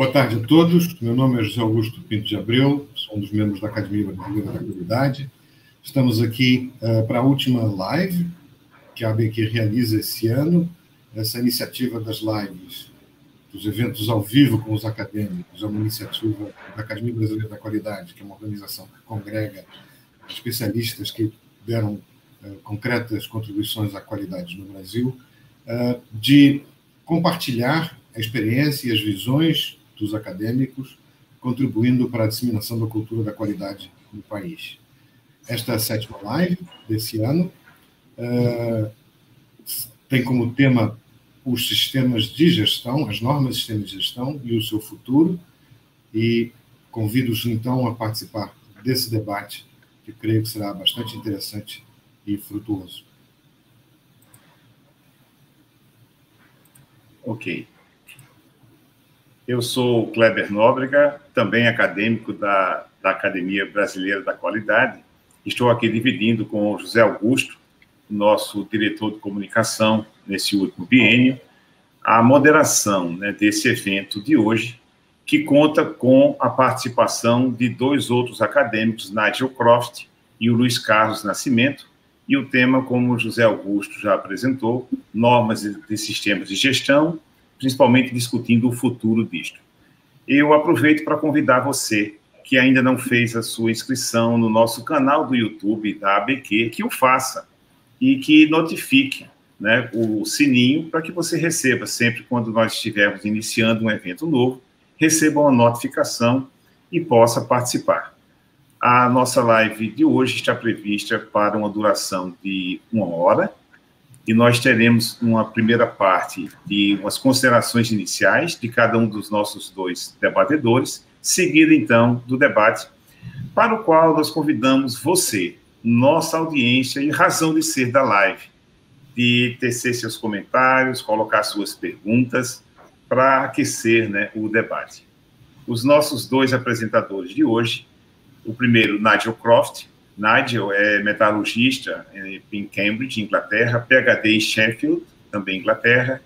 Boa tarde a todos. Meu nome é José Augusto Pinto de Abreu, sou um dos membros da Academia Brasileira da Qualidade. Estamos aqui uh, para a última live que a ABQ realiza esse ano. Essa iniciativa das lives, dos eventos ao vivo com os acadêmicos, é uma iniciativa da Academia Brasileira da Qualidade, que é uma organização que congrega especialistas que deram uh, concretas contribuições à qualidade no Brasil, uh, de compartilhar a experiência e as visões dos acadêmicos, contribuindo para a disseminação da cultura da qualidade no país. Esta é a sétima live desse ano. Uh, tem como tema os sistemas de gestão, as normas de sistemas de gestão e o seu futuro. E convido-os, então, a participar desse debate, que creio que será bastante interessante e frutuoso. Ok. Eu sou Kleber Nóbrega, também acadêmico da, da Academia Brasileira da Qualidade. Estou aqui dividindo com o José Augusto, nosso diretor de comunicação nesse último biênio, a moderação né, desse evento de hoje, que conta com a participação de dois outros acadêmicos, Nigel Croft e o Luiz Carlos Nascimento, e o tema, como o José Augusto já apresentou, normas de sistemas de gestão principalmente discutindo o futuro disto. Eu aproveito para convidar você que ainda não fez a sua inscrição no nosso canal do YouTube da ABQ, que o faça e que notifique né, o sininho para que você receba sempre quando nós estivermos iniciando um evento novo, receba uma notificação e possa participar. A nossa live de hoje está prevista para uma duração de uma hora, e nós teremos uma primeira parte de umas considerações iniciais de cada um dos nossos dois debatedores, seguida então do debate, para o qual nós convidamos você, nossa audiência e razão de ser da live, de tecer seus comentários, colocar suas perguntas para aquecer né, o debate. Os nossos dois apresentadores de hoje, o primeiro, Nigel Croft, Nigel é metalurgista em Cambridge, Inglaterra, PhD em Sheffield, também Inglaterra,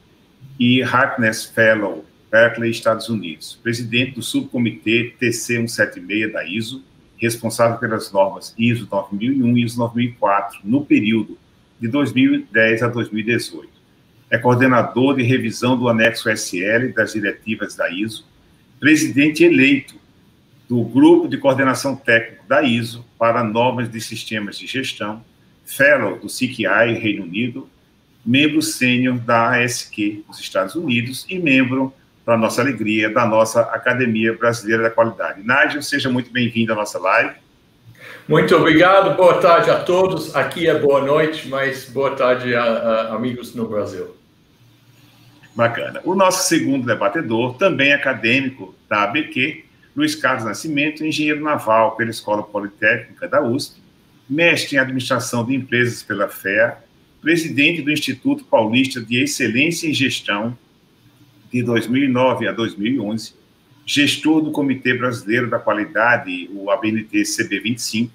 e Harkness Fellow, Berkeley, Estados Unidos. Presidente do subcomitê TC176 da ISO, responsável pelas normas ISO 9001 e ISO 9004 no período de 2010 a 2018. É coordenador de revisão do anexo SL das diretivas da ISO, presidente eleito do Grupo de Coordenação Técnico da ISO para Normas de Sistemas de Gestão, Fellow do CKI, Reino Unido, membro sênior da ASQ dos Estados Unidos e membro, para nossa alegria, da nossa Academia Brasileira da Qualidade. Nádia, seja muito bem-vindo à nossa live. Muito obrigado, boa tarde a todos. Aqui é boa noite, mas boa tarde a, a amigos no Brasil. Bacana. O nosso segundo debatedor, também acadêmico da ABQ, Luiz Carlos Nascimento, engenheiro naval pela Escola Politécnica da USP, mestre em administração de empresas pela FEA, presidente do Instituto Paulista de Excelência em Gestão de 2009 a 2011, gestor do Comitê Brasileiro da Qualidade, o ABNT CB25,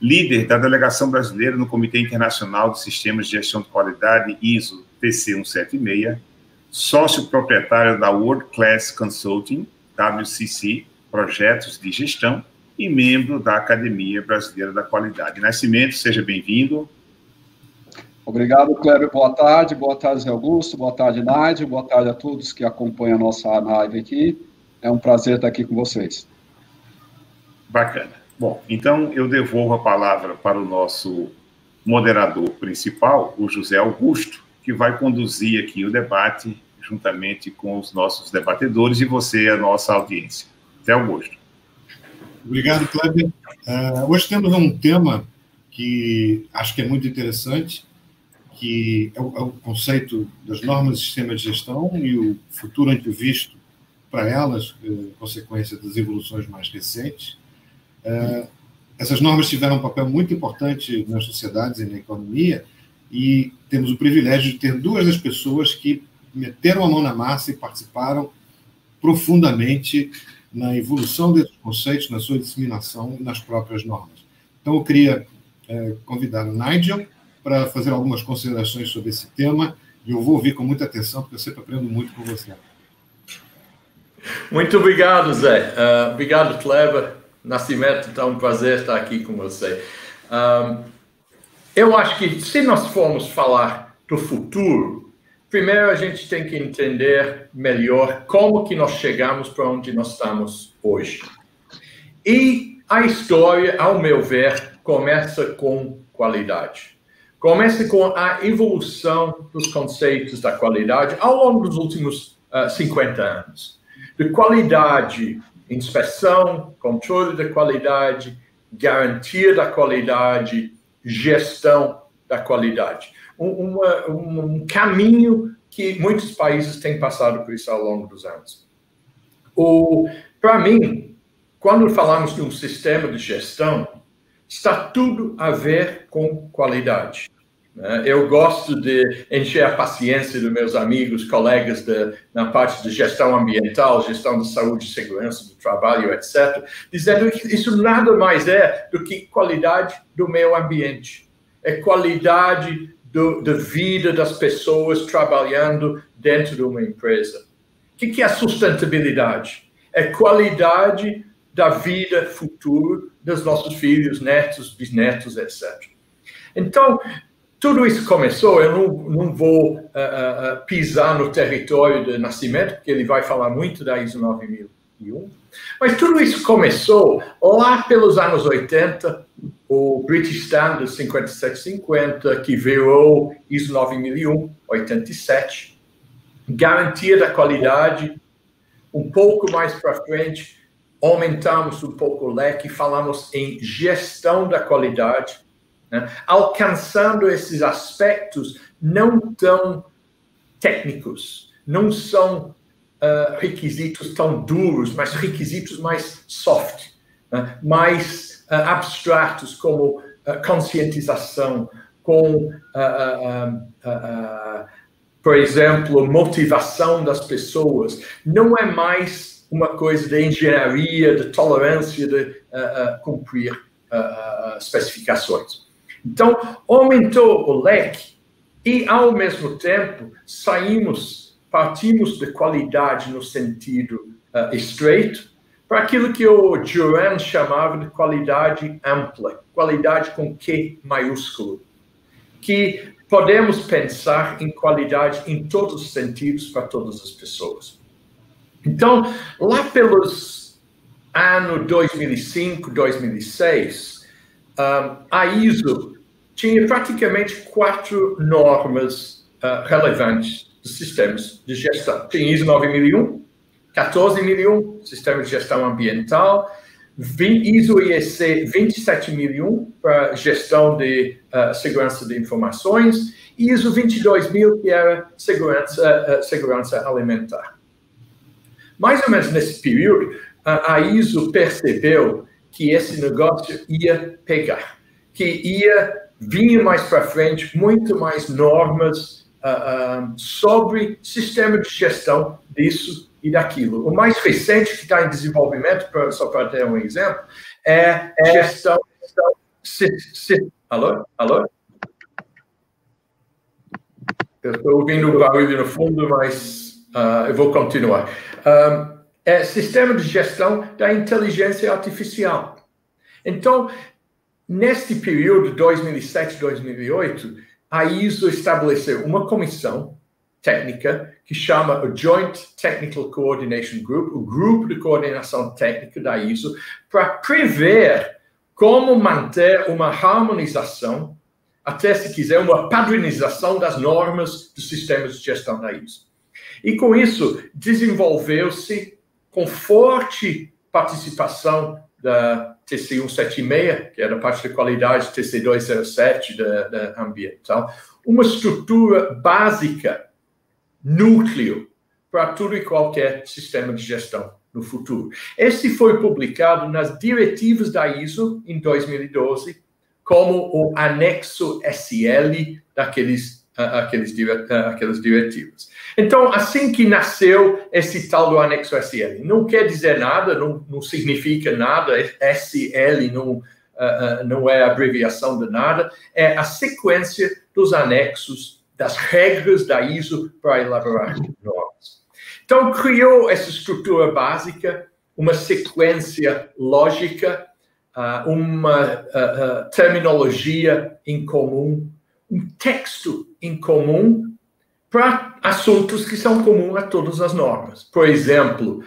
líder da delegação brasileira no Comitê Internacional de Sistemas de Gestão de Qualidade ISO TC176, sócio proprietário da World Class Consulting, WCC, projetos de gestão e membro da Academia Brasileira da Qualidade. Nascimento, seja bem-vindo. Obrigado, Kleber. Boa tarde. Boa tarde, Zé Augusto. Boa tarde, Nádia. Boa tarde a todos que acompanham a nossa live aqui. É um prazer estar aqui com vocês. Bacana. Bom, então eu devolvo a palavra para o nosso moderador principal, o José Augusto, que vai conduzir aqui o debate juntamente com os nossos debatedores e você, a nossa audiência. Até Augusto. Obrigado, Kleber. Uh, hoje temos um tema que acho que é muito interessante, que é o, é o conceito das normas de sistema de gestão e o futuro antevisto para elas, uh, consequência das evoluções mais recentes. Uh, essas normas tiveram um papel muito importante nas sociedades e na economia, e temos o privilégio de ter duas das pessoas que meteram a mão na massa e participaram profundamente na evolução desses conceitos, na sua disseminação e nas próprias normas. Então, eu queria é, convidar o Nigel para fazer algumas considerações sobre esse tema, e eu vou ouvir com muita atenção, porque eu sempre aprendo muito com você. Muito obrigado, Zé. Uh, obrigado, Kleber. Nascimento, tá um prazer estar aqui com você. Um, eu acho que se nós formos falar do futuro, primeiro a gente tem que entender melhor como que nós chegamos para onde nós estamos hoje. E a história, ao meu ver, começa com qualidade. Começa com a evolução dos conceitos da qualidade ao longo dos últimos uh, 50 anos. De qualidade, inspeção, controle da qualidade, garantia da qualidade, gestão da qualidade. Um, uma, um, caminho que muitos países têm passado por isso ao longo dos anos. Para mim, quando falamos de um sistema de gestão, está tudo a ver com qualidade. Né? Eu gosto de encher a paciência dos meus amigos, colegas de, na parte de gestão ambiental, gestão de saúde segurança do trabalho, etc., dizendo que isso nada mais é do que qualidade do meio ambiente. É qualidade do, da vida das pessoas trabalhando dentro de uma empresa. O que, que é sustentabilidade? É qualidade da vida futura dos nossos filhos, netos, bisnetos, etc. Então, tudo isso começou, eu não, não vou uh, uh, pisar no território de Nascimento, porque ele vai falar muito da ISO 9001, mas tudo isso começou lá pelos anos 80, o British Standard 5750, que virou ISO 9001, 87, garantia da qualidade, um pouco mais para frente, aumentamos um pouco o leque, falamos em gestão da qualidade, né? alcançando esses aspectos não tão técnicos, não são uh, requisitos tão duros, mas requisitos mais soft, né? mais uh, abstratos, como uh, conscientização, com, por exemplo, motivação das pessoas. Não é mais uma coisa de engenharia, de tolerância, de cumprir especificações. Então, aumentou o leque e, ao mesmo tempo, saímos, partimos de qualidade no sentido uh, estreito para aquilo que o Duran chamava de qualidade ampla, qualidade com Q maiúsculo, que podemos pensar em qualidade em todos os sentidos para todas as pessoas. Então, lá pelos anos 2005, 2006, um, a ISO tinha praticamente quatro normas uh, relevantes dos sistemas de gestão. Tinha ISO 9001, 14001, sistema de gestão ambiental, ISO IEC 27001 para gestão de uh, segurança de informações e ISO 22000 que era segurança, uh, segurança alimentar. Mais ou menos nesse período, a ISO percebeu que esse negócio ia pegar, que ia vir mais para frente muito mais normas uh, uh, sobre sistema de gestão disso e daquilo. O mais recente que está em desenvolvimento, pra, só para ter um exemplo, é, é gestão. gestão alô? Alô? Eu estou ouvindo o barulho no fundo, mas uh, eu vou continuar. Um, é sistema de gestão da inteligência artificial. Então, neste período, 2007-2008, a ISO estabeleceu uma comissão técnica que chama o Joint Technical Coordination Group, o grupo de coordenação técnica da ISO, para prever como manter uma harmonização, até se quiser, uma padronização das normas dos sistemas de gestão da ISO. E com isso, desenvolveu-se com forte participação da TC 176, que era parte da qualidade TC 207 da, da ambiental, uma estrutura básica, núcleo, para tudo e qualquer sistema de gestão no futuro. Esse foi publicado nas diretivas da ISO em 2012, como o anexo SL daqueles aqueles, aquelas diretivas. Então, assim que nasceu esse tal do anexo SL, não quer dizer nada, não, não significa nada, SL não, uh, não é abreviação de nada, é a sequência dos anexos das regras da ISO para elaborar normas. Então, criou essa estrutura básica, uma sequência lógica, ah, uma terminologia em comum, um texto em comum para assuntos que são comuns a todas as normas. Por exemplo,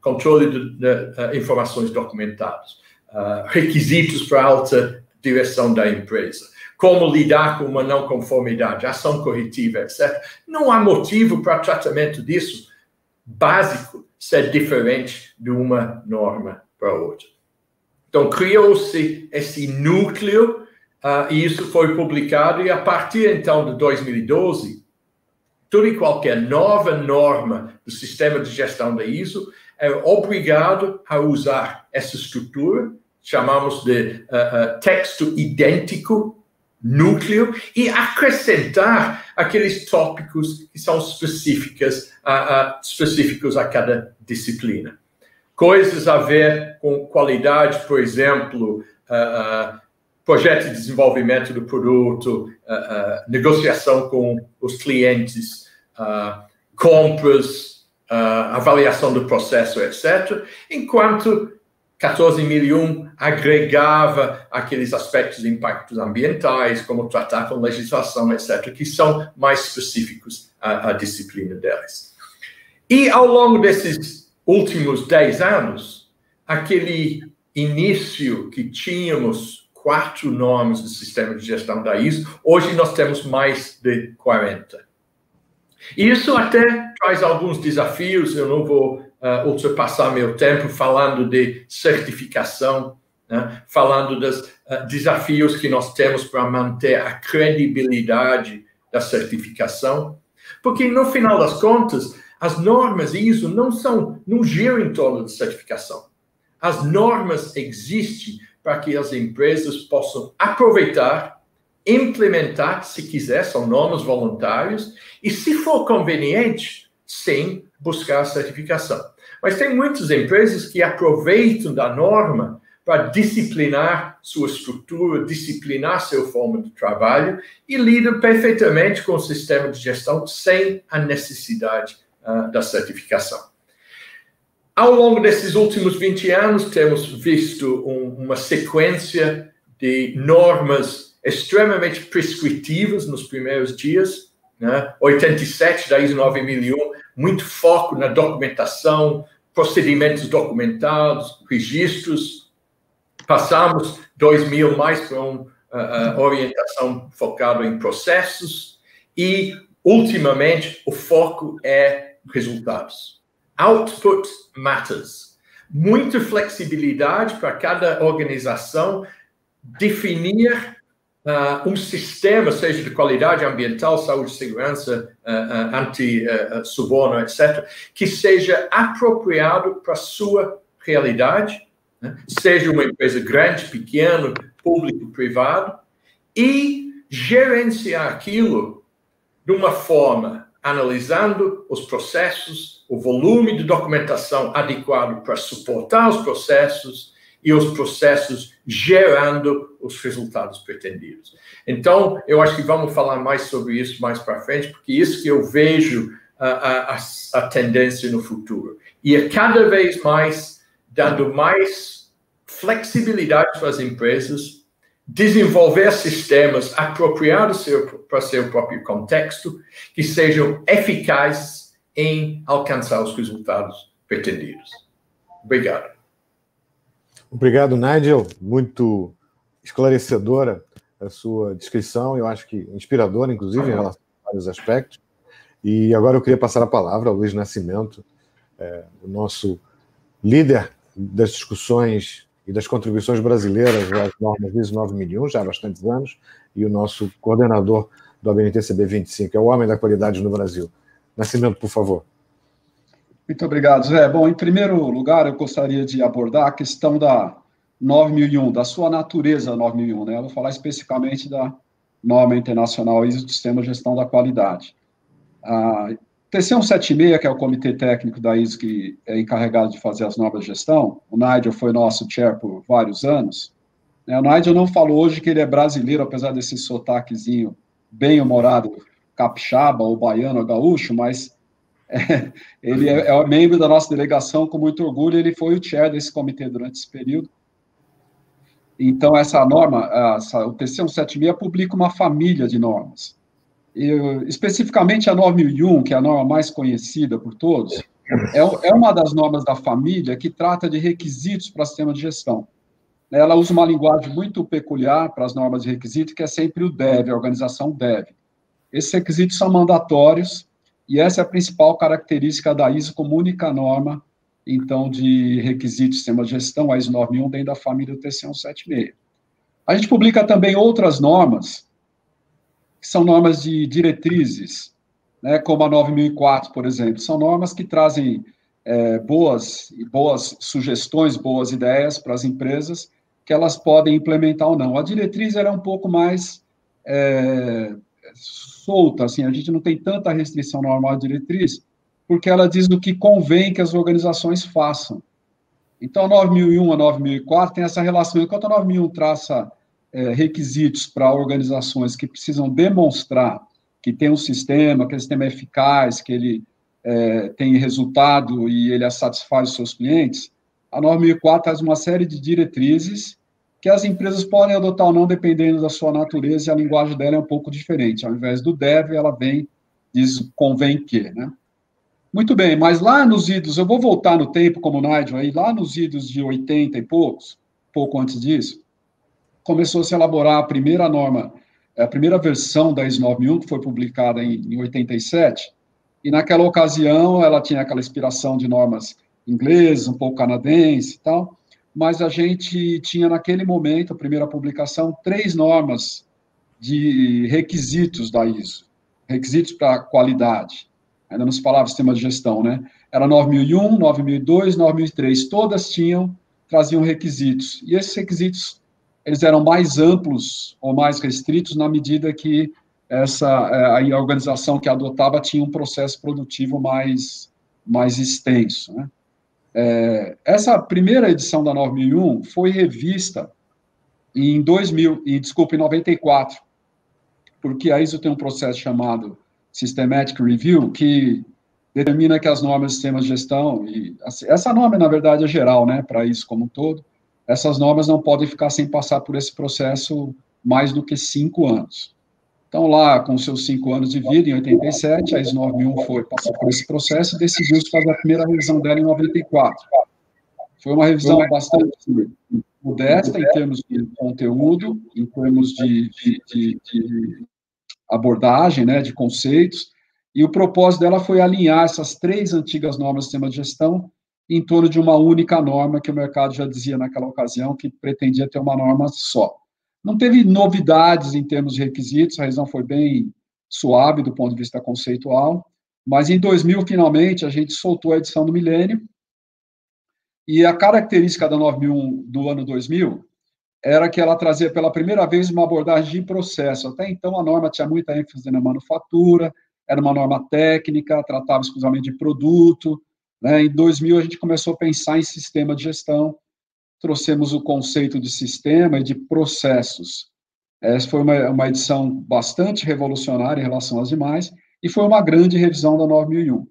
controle de, de informações documentadas, requisitos para alta direção da empresa, como lidar com uma não conformidade, ação corretiva, etc. Não há motivo para tratamento disso básico ser diferente de uma norma para outra. Então, criou-se esse núcleo, uh, e isso foi publicado, e a partir então de 2012, toda e qualquer nova norma do sistema de gestão da ISO é obrigado a usar essa estrutura, chamamos de uh, uh, texto idêntico, núcleo, e acrescentar aqueles tópicos que são específicas, específicos a cada disciplina. Coisas a ver com qualidade, por exemplo, projeto de desenvolvimento do produto, negociação com os clientes, compras, avaliação do processo, etc. Enquanto 14001 agregava aqueles aspectos de impactos ambientais, como tratar com legislação, etc., que são mais específicos à, à disciplina delas. E ao longo desses últimos 10 anos, aquele início que tínhamos quatro nomes do sistema de gestão da ISO, hoje nós temos mais de 40. Isso até traz alguns desafios, eu não vou uh, ultrapassar meu tempo falando de certificação, né? falando dos uh, desafios que nós temos para manter a credibilidade da certificação, porque no final das contas as normas ISO não são não giram em torno de certificação. As normas existem para que as empresas possam aproveitar, implementar, se quiser, são normas voluntárias, e se for conveniente, sem buscar a certificação. Mas tem muitas empresas que aproveitam da norma para disciplinar sua estrutura, disciplinar sua forma de trabalho e lidam perfeitamente com o sistema de gestão sem a necessidade uh, da certificação. Ao longo desses últimos 20 anos, temos visto um, uma sequência de normas extremamente prescritivas nos primeiros dias. Né? 87 da ISO 9001 muito foco na documentação, procedimentos documentados, registros. Passamos 2000 mais para uma uh, orientação focada em processos e, ultimamente, o foco é resultados. Output matters. Muita flexibilidade para cada organização definir uh, um sistema, seja de qualidade ambiental, saúde, segurança, uh, uh, anti-suborno, etc., que seja apropriado para a sua realidade, né? seja uma empresa grande, pequena, público, privado, e gerenciar aquilo de uma forma analisando os processos, o volume de documentação adequado para suportar os processos, e os processos gerando os resultados pretendidos. Então, eu acho que vamos falar mais sobre isso mais para frente, porque isso que eu vejo a, a, a tendência no futuro. E é cada vez mais dando mais flexibilidade para as empresas, desenvolver sistemas apropriados para seu próprio contexto, que sejam eficazes em alcançar os resultados pretendidos. Obrigado. Obrigado, Nigel. Muito esclarecedora a sua descrição, eu acho que inspiradora, inclusive, em relação a vários aspectos. E agora eu queria passar a palavra ao Luiz Nascimento, é, o nosso líder das discussões e das contribuições brasileiras às normas ISO 9001, já há bastantes anos, e o nosso coordenador do ABNTCB 25, é o homem da qualidade no Brasil. Nascimento, por favor. Muito obrigado, Zé. Bom, em primeiro lugar, eu gostaria de abordar a questão da 9001, da sua natureza 9001, né? Eu vou falar especificamente da norma internacional ISO do Sistema de Gestão da Qualidade. A TC 176, que é o comitê técnico da ISO que é encarregado de fazer as normas de gestão, o Nigel foi nosso chair por vários anos. Né? O Nigel não falou hoje que ele é brasileiro, apesar desse sotaquezinho bem humorado, capixaba ou baiano ou gaúcho, mas é, ele é, é membro da nossa delegação com muito orgulho, ele foi o chair desse comitê durante esse período. Então, essa norma, essa, o TC 176 publica uma família de normas. E, especificamente a 9001, que é a norma mais conhecida por todos, é, é uma das normas da família que trata de requisitos para sistema de gestão. Ela usa uma linguagem muito peculiar para as normas de requisito, que é sempre o deve, a organização deve. Esses requisitos são mandatórios, e essa é a principal característica da ISO como única norma, então, de requisitos de sistema de gestão, a ISO 9001, dentro da família do TC 176. A gente publica também outras normas, que são normas de diretrizes, né, como a 9004, por exemplo. São normas que trazem é, boas, boas sugestões, boas ideias para as empresas, que elas podem implementar ou não. A diretriz era um pouco mais é, solta, assim, a gente não tem tanta restrição normal de diretriz, porque ela diz do que convém que as organizações façam. Então, a 9001 a 9004 tem essa relação. Enquanto a 9001 traça é, requisitos para organizações que precisam demonstrar que tem um sistema, que o sistema é eficaz, que ele é, tem resultado e ele satisfaz os seus clientes, a 9004 traz uma série de diretrizes que as empresas podem adotar ou não, dependendo da sua natureza, e a linguagem dela é um pouco diferente. Ao invés do deve, ela vem, diz convém que, né? Muito bem, mas lá nos idos, eu vou voltar no tempo, como o Nigel aí, lá nos idos de 80 e poucos, pouco antes disso, começou a se elaborar a primeira norma, a primeira versão da ISO 9001, que foi publicada em, em 87, e naquela ocasião ela tinha aquela inspiração de normas inglesas, um pouco canadense e tal, mas a gente tinha naquele momento, a primeira publicação, três normas de requisitos da ISO, requisitos para qualidade. Ainda não se falava sistema de gestão, né? Era 9001, 9002, 9003, todas tinham, traziam requisitos. E esses requisitos, eles eram mais amplos ou mais restritos na medida que essa é, a organização que adotava tinha um processo produtivo mais mais extenso, né? É, essa primeira edição da 9001 foi revista em 2000, e desculpa, em 94, porque a ISO tem um processo chamado Systematic Review, que determina que as normas de sistemas de gestão, e assim, essa norma, na verdade, é geral, né, para isso como um todo, essas normas não podem ficar sem passar por esse processo mais do que cinco anos. Então, lá, com seus cinco anos de vida, em 87, a ISO 9001 foi, passou por esse processo e decidiu fazer a primeira revisão dela em 94. Foi uma revisão bastante modesta em termos de conteúdo, em termos de, de, de, de abordagem, né, de conceitos, e o propósito dela foi alinhar essas três antigas normas do sistema de gestão em torno de uma única norma que o mercado já dizia naquela ocasião que pretendia ter uma norma só. Não teve novidades em termos de requisitos, a revisão foi bem suave do ponto de vista conceitual, mas em 2000, finalmente, a gente soltou a edição do milênio, e a característica da 9001 do ano 2000 era que ela trazia pela primeira vez uma abordagem de processo. Até então, a norma tinha muita ênfase na manufatura, era uma norma técnica, tratava exclusivamente de produto. Né? Em 2000, a gente começou a pensar em sistema de gestão, trouxemos o conceito de sistema e de processos. Essa foi uma, uma edição bastante revolucionária em relação às demais, e foi uma grande revisão da 9001.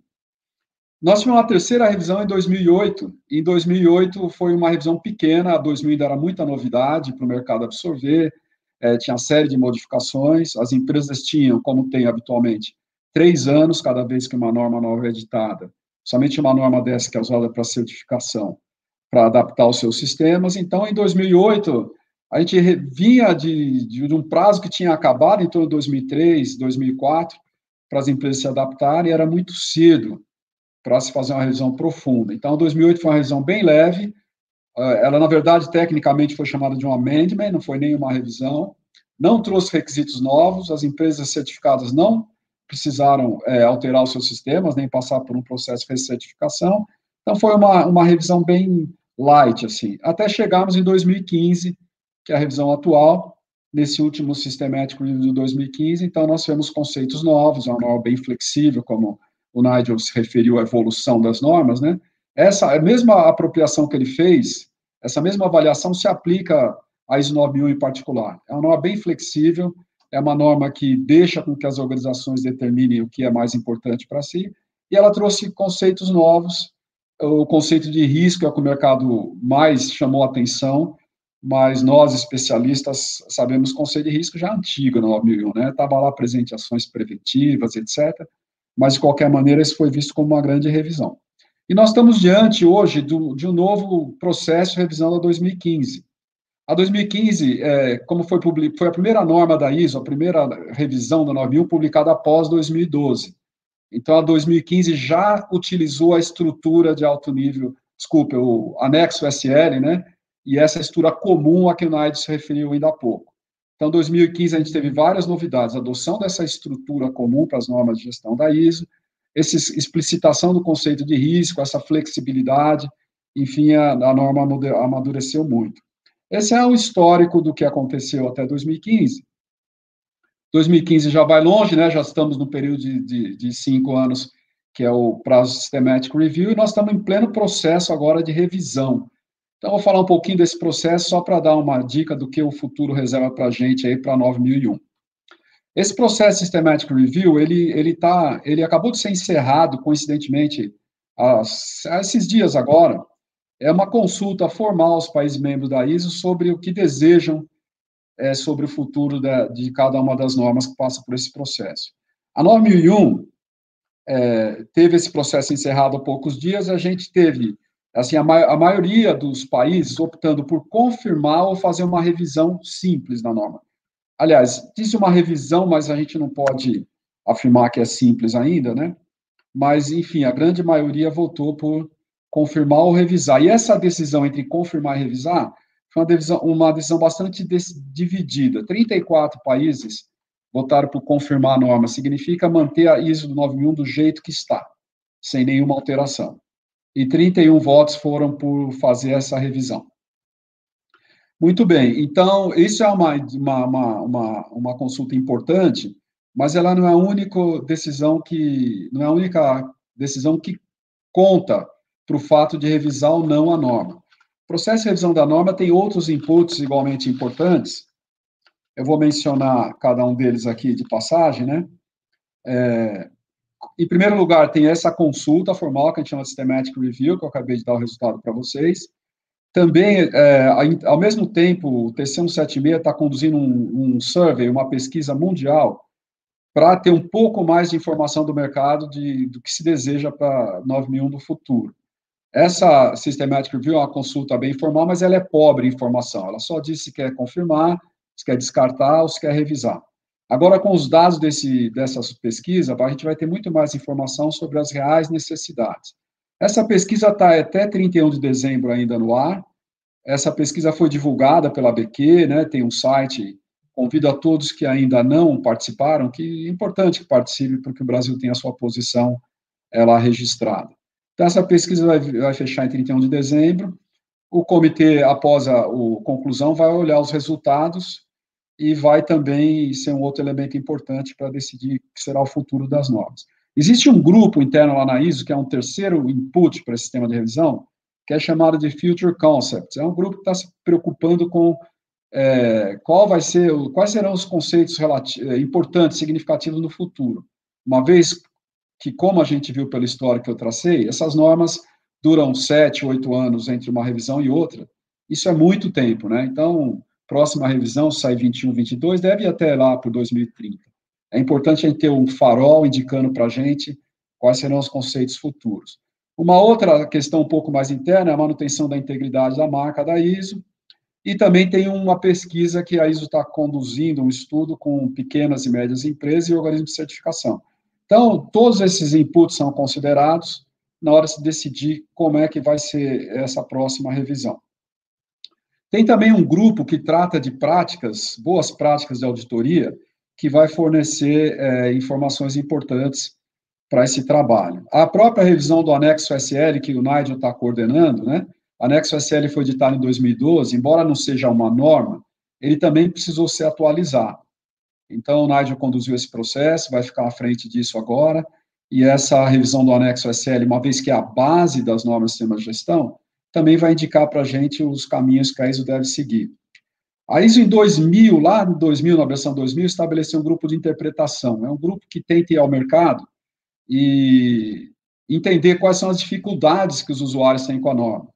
Nós tivemos uma terceira revisão em 2008. Em 2008 foi uma revisão pequena, a 2000 ainda era muita novidade para o mercado absorver, é, tinha série de modificações, as empresas tinham, como tem habitualmente, três anos cada vez que uma norma nova é editada. Somente uma norma dessa que é usada para certificação para adaptar os seus sistemas. Então, em 2008, a gente vinha de, de, um prazo que tinha acabado em torno de 2003, 2004, para as empresas se adaptarem, era muito cedo para se fazer uma revisão profunda. Então, 2008 foi uma revisão bem leve, eh, ela, na verdade, tecnicamente foi chamada de um amendment, não foi nenhuma revisão, não trouxe requisitos novos, as empresas certificadas não precisaram é, alterar os seus sistemas, nem passar por um processo de recertificação, então, foi uma, uma revisão bem light, assim, até chegarmos em 2015, que é a revisão atual, nesse último Systematic Review de 2015, então nós tivemos conceitos novos, uma norma bem flexível, como o Nigel se referiu à evolução das normas, né? Essa mesma apropriação que ele fez, essa mesma avaliação se aplica à ISO 9001 em particular. É uma norma bem flexível, é uma norma que deixa com que as organizações determinem o que é mais importante para si, e ela trouxe conceitos novos. O conceito de risco é o que o mercado mais chamou atenção, mas nós, especialistas, sabemos que o conceito de risco já é antigo no 9001, né? Estava lá presente ações preventivas, etc. Mas, de qualquer maneira, isso foi visto como uma grande revisão. E nós estamos diante, hoje, do, de um novo processo de revisão da 2015. A 2015, é, como foi, foi a primeira norma da ISO, a primeira revisão da 9001 publicada após 2012. Então, a 2015 já utilizou a estrutura de alto nível, desculpa, o anexo SL, né? E essa estrutura comum a que o Naid se referiu ainda há pouco. Então, 2015 a gente teve várias novidades, adoção dessa estrutura comum para as normas de gestão da ISO, essa explicitação do conceito de risco, essa flexibilidade, enfim, a, a norma amadureceu muito. Esse é o histórico do que aconteceu até 2015. 2015 já vai longe, né? Já estamos no período de, de, de cinco anos, que é o prazo Systematic Review, e nós estamos em pleno processo agora de revisão. Então, vou falar um pouquinho desse processo só para dar uma dica do que o futuro reserva para a gente aí para 9001. Esse processo Systematic Review, ele, ele, tá, ele acabou de ser encerrado, coincidentemente, há, há esses dias agora, é uma consulta formal aos países membros da ISO sobre o que desejam é, sobre o futuro da, de cada uma das normas que passa por esse processo. A norma 1001 é, teve esse processo encerrado há poucos dias, a gente teve, assim, a, ma a maioria dos países optando por confirmar ou fazer uma revisão simples da norma. Aliás, disse uma revisão, mas a gente não pode afirmar que é simples ainda, né? Mas, enfim, a grande maioria votou por confirmar ou revisar. E essa decisão entre confirmar e revisar foi uma decisão, uma decisão bastante dividida. 34 países votaram por confirmar a norma, significa manter a ISO 9001 do jeito que está, sem nenhuma alteração. E 31 votos foram por fazer essa revisão. Muito bem, então, isso é uma, uma, uma, uma, consulta importante, mas ela não é a única decisão que, não é a única decisão que conta para o fato de revisar ou não a norma. O processo de revisão da norma tem outros inputs igualmente importantes. Eu vou mencionar cada um deles aqui de passagem, né? É, em primeiro lugar, tem essa consulta formal, que a gente chama de Systematic Review, que eu acabei de dar o resultado para vocês. Também, é, ao mesmo tempo, o TC176 está conduzindo um, um survey, uma pesquisa mundial, para ter um pouco mais de informação do mercado de, do que se deseja para 9001 do futuro. Essa Systematic Review é uma consulta bem formal, mas ela é pobre em informação. Ela só diz se quer confirmar, se quer descartar ou se quer revisar. Agora, com os dados desse, dessa pesquisa, a gente vai ter muito mais informação sobre as reais necessidades. Essa pesquisa está até 31 de dezembro ainda no ar. Essa pesquisa foi divulgada pela BQ, né, tem um site. Convido a todos que ainda não participaram, que é importante que participem, porque o Brasil tem a sua posição ela registrada. Então, essa pesquisa vai, vai fechar em 31 de dezembro. O comitê, após a, a conclusão, vai olhar os resultados e vai também ser um outro elemento importante para decidir o que será o futuro das normas. Existe um grupo interno lá na ISO, que é um terceiro input para esse sistema de revisão, que é chamado de Future Concepts. É um grupo que está se preocupando com é, qual vai ser, quais serão os conceitos é, importantes, significativos no futuro. Uma vez que, como a gente viu pela história que eu tracei, essas normas duram sete, oito anos entre uma revisão e outra. Isso é muito tempo, né? Então, próxima revisão sai 21, 22, deve ir até lá para 2030. É importante a gente ter um farol indicando para a gente quais serão os conceitos futuros. Uma outra questão um pouco mais interna é a manutenção da integridade da marca da ISO, e também tem uma pesquisa que a ISO está conduzindo, um estudo com pequenas e médias empresas e organismos de certificação. Então, todos esses inputs são considerados na hora de decidir como é que vai ser essa próxima revisão. Tem também um grupo que trata de práticas, boas práticas de auditoria, que vai fornecer é, informações importantes para esse trabalho. A própria revisão do anexo SL, que o Nigel está coordenando, né? Anexo SL foi editado em 2012, embora não seja uma norma, ele também precisou ser atualizado. Então, o Nigel conduziu esse processo, vai ficar à frente disso agora, e essa revisão do anexo SL, uma vez que é a base das normas do sistema de gestão, também vai indicar para a gente os caminhos que a ISO deve seguir. A ISO em 2000, lá em 2000, na versão 2000, estabeleceu um grupo de interpretação. É um grupo que tenta ir ao mercado e entender quais são as dificuldades que os usuários têm com a norma.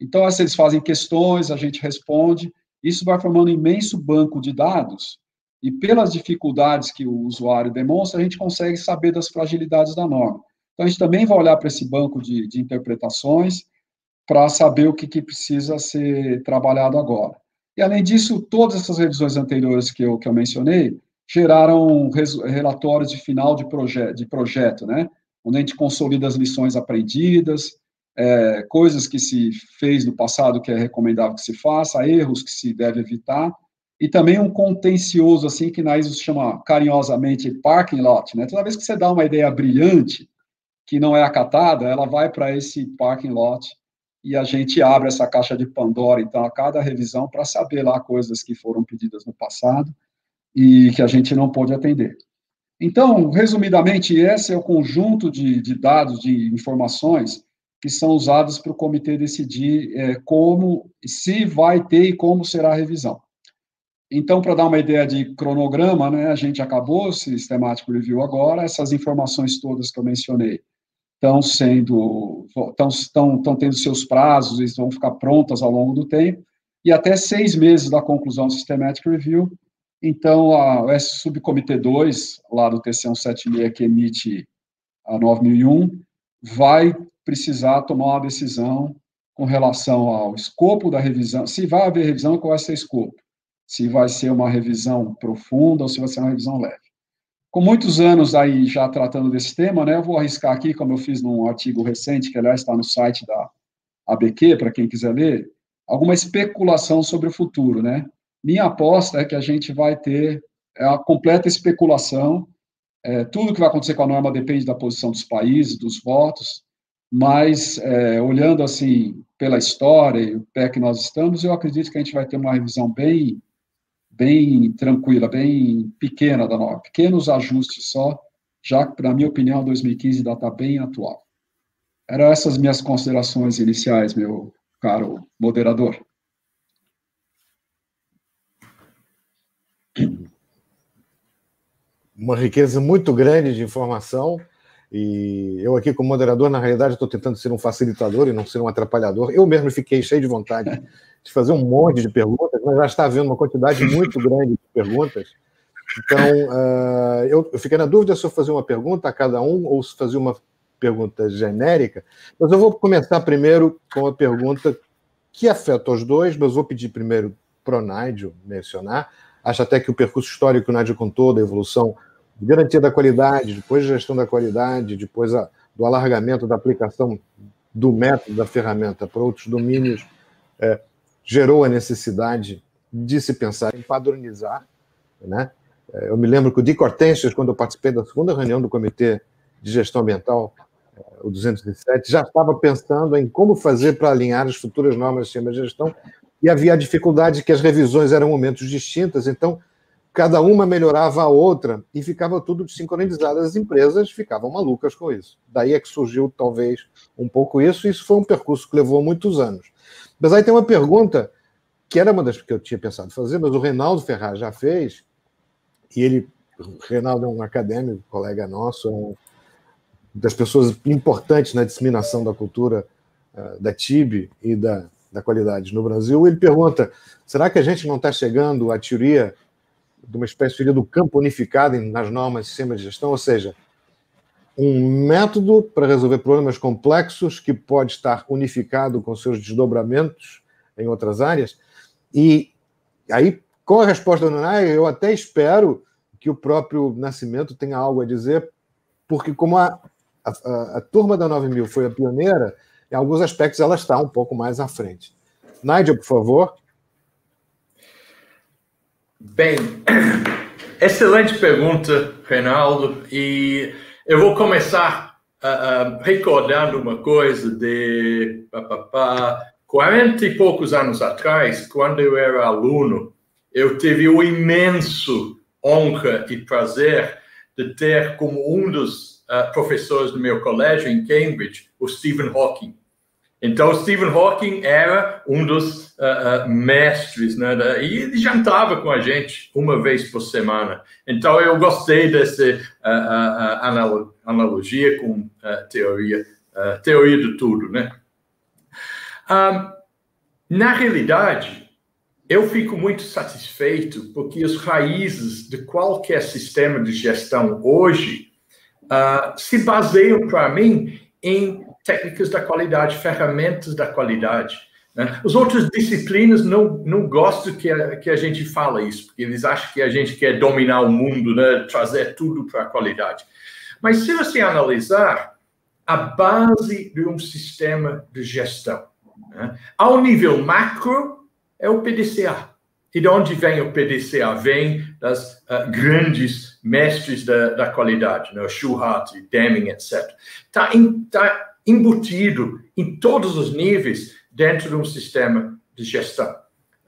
Então, eles fazem questões, a gente responde, isso vai formando um imenso banco de dados, e pelas dificuldades que o usuário demonstra, a gente consegue saber das fragilidades da norma. Então, a gente também vai olhar para esse banco de, de interpretações para saber o que, que, precisa ser trabalhado agora. E, além disso, todas essas revisões anteriores que eu, que eu mencionei geraram relatórios de final de, proje de projeto, né? onde a gente consolida as lições aprendidas, é, coisas que se fez no passado que é recomendável que se faça, erros que se deve evitar, e também um contencioso, assim, que na ISO se chama carinhosamente parking lot, né? Toda vez que você dá uma ideia brilhante, que não é acatada, ela vai para esse parking lot e a gente abre essa caixa de Pandora, então, a cada revisão, para saber lá coisas que foram pedidas no passado e que a gente não pôde atender. Então, resumidamente, esse é o conjunto de, de dados, de informações que são usados para o comitê decidir é, como, se vai ter e como será a revisão. Então, para dar uma ideia de cronograma, né, a gente acabou o Systematic Review agora, essas informações todas que eu mencionei estão sendo, estão, tendo seus prazos, eles vão ficar prontas ao longo do tempo, e até seis meses da conclusão do Systematic Review, então, a, esse subcomitê 2, lá do TC 176, que emite a 9001, vai precisar tomar uma decisão com relação ao escopo da revisão, se vai haver revisão, qual vai ser o escopo, se vai ser uma revisão profunda ou se vai ser uma revisão leve. Com muitos anos aí já tratando desse tema, né, eu vou arriscar aqui, como eu fiz num artigo recente, que aliás está no site da ABQ, para quem quiser ler, alguma especulação sobre o futuro, né? Minha aposta é que a gente vai ter é a completa especulação. É, tudo que vai acontecer com a norma depende da posição dos países, dos votos, mas é, olhando assim pela história e o pé que nós estamos, eu acredito que a gente vai ter uma revisão bem, bem tranquila, bem pequena da norma, pequenos ajustes só, já que, na minha opinião, 2015 ainda está bem atual. Eram essas minhas considerações iniciais, meu caro moderador. uma riqueza muito grande de informação. E eu aqui, como moderador, na realidade, estou tentando ser um facilitador e não ser um atrapalhador. Eu mesmo fiquei cheio de vontade de fazer um monte de perguntas, mas já está havendo uma quantidade muito grande de perguntas. Então, uh, eu, eu, fiquei na dúvida se eu fazer uma pergunta a cada um ou se fazer uma pergunta genérica. Mas eu vou começar primeiro com a pergunta que afeta os dois, mas vou pedir primeiro para o Nádio mencionar. Acho até que o percurso histórico que o Nádio contou, da evolução garantia da qualidade, depois gestão da qualidade, depois a, do alargamento da aplicação do método, da ferramenta para outros domínios, é, gerou a necessidade de se pensar em padronizar. Né? É, eu me lembro que o Dick Hortensius, quando eu participei da segunda reunião do Comitê de Gestão Ambiental, é, o 207, já estava pensando em como fazer para alinhar as futuras normas de sistema de gestão, e havia a dificuldade que as revisões eram momentos distintos, então cada uma melhorava a outra e ficava tudo sincronizado. As empresas ficavam malucas com isso. Daí é que surgiu, talvez, um pouco isso. Isso foi um percurso que levou muitos anos. Mas aí tem uma pergunta que era uma das que eu tinha pensado fazer, mas o Reinaldo Ferraz já fez, e ele, o Reinaldo é um acadêmico, colega nosso, é um das pessoas importantes na disseminação da cultura uh, da TIB e da, da qualidade no Brasil. Ele pergunta: será que a gente não está chegando à teoria de uma espécie de do campo unificado nas normas de sistema de gestão, ou seja, um método para resolver problemas complexos que pode estar unificado com seus desdobramentos em outras áreas. E aí, com a resposta do Nanai, eu até espero que o próprio Nascimento tenha algo a dizer, porque como a, a, a turma da 9000 foi a pioneira, em alguns aspectos ela está um pouco mais à frente. Nigel, por favor. Bem, excelente pergunta, Reinaldo. E eu vou começar uh, uh, recordando uma coisa de quarenta e poucos anos atrás, quando eu era aluno, eu tive o imenso honra e prazer de ter como um dos uh, professores do meu colégio em Cambridge o Stephen Hawking. Então, Stephen Hawking era um dos uh, uh, mestres, né? E ele jantava com a gente uma vez por semana. Então, eu gostei dessa uh, analogia com teoria, teoria de tudo, né? Um, na realidade, eu fico muito satisfeito porque as raízes de qualquer sistema de gestão hoje se baseiam, para mim, em técnicas da qualidade, ferramentas da qualidade. Né? As outras disciplinas não, não gostam que a, que a gente fala isso, porque eles acham que a gente quer dominar o mundo, né? trazer tudo para a qualidade. Mas se você analisar a base de um sistema de gestão, né? ao nível macro, é o PDCA. E de onde vem o PDCA? Vem das uh, grandes mestres da, da qualidade, né? Schuhart, Deming, etc. Está tá embutido em todos os níveis dentro de um sistema de gestão,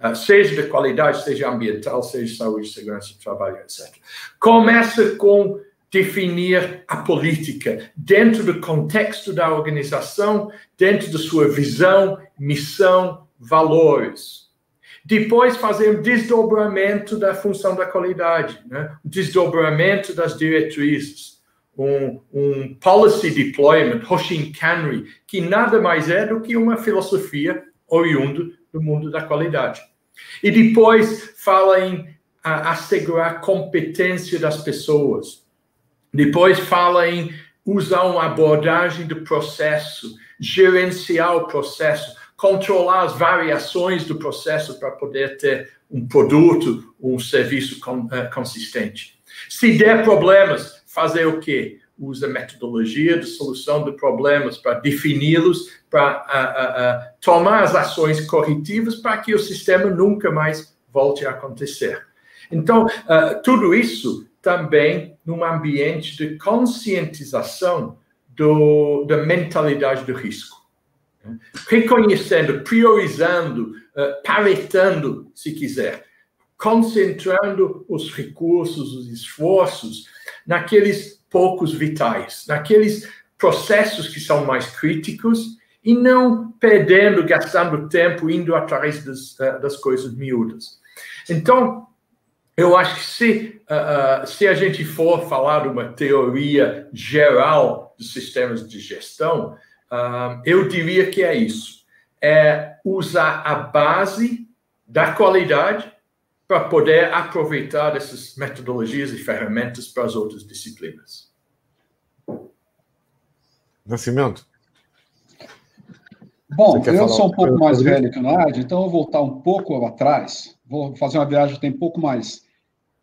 uh, seja de qualidade, seja ambiental, seja saúde, segurança trabalho, etc. Começa com definir a política dentro do contexto da organização, dentro da sua visão, missão, valores. Depois fazer um desdobramento da função da qualidade, né? desdobramento das diretrizes um, um policy deployment, Hoshin Kanri, que nada mais é do que uma filosofia oriunda do mundo da qualidade. E depois fala em assegurar competência das pessoas. Depois fala em usar uma abordagem do processo, gerenciar o processo, controlar as variações do processo para poder ter um produto, um serviço eh, consistente. Se der problemas, fazer o quê? Usa metodologia de solução de problemas para defini-los, para tomar as ações corretivas para que o sistema nunca mais volte a acontecer. Então, uh, tudo isso também num ambiente de conscientização do, da mentalidade do risco. Reconhecendo, priorizando, uh, paretando, se quiser, concentrando os recursos, os esforços naqueles poucos vitais, naqueles processos que são mais críticos e não perdendo, gastando tempo indo atrás das, eh, das coisas miúdas. Então, eu acho que se, uh, se a gente for falar de uma teoria geral dos sistemas de gestão, uh, eu diria que é isso. É usar a base da qualidade para poder aproveitar essas metodologias e ferramentas para as outras disciplinas. Nascimento? Bom, eu sou um pouco mais velho que o Nádia, então eu vou voltar um pouco atrás, vou fazer uma viagem que tem um pouco mais,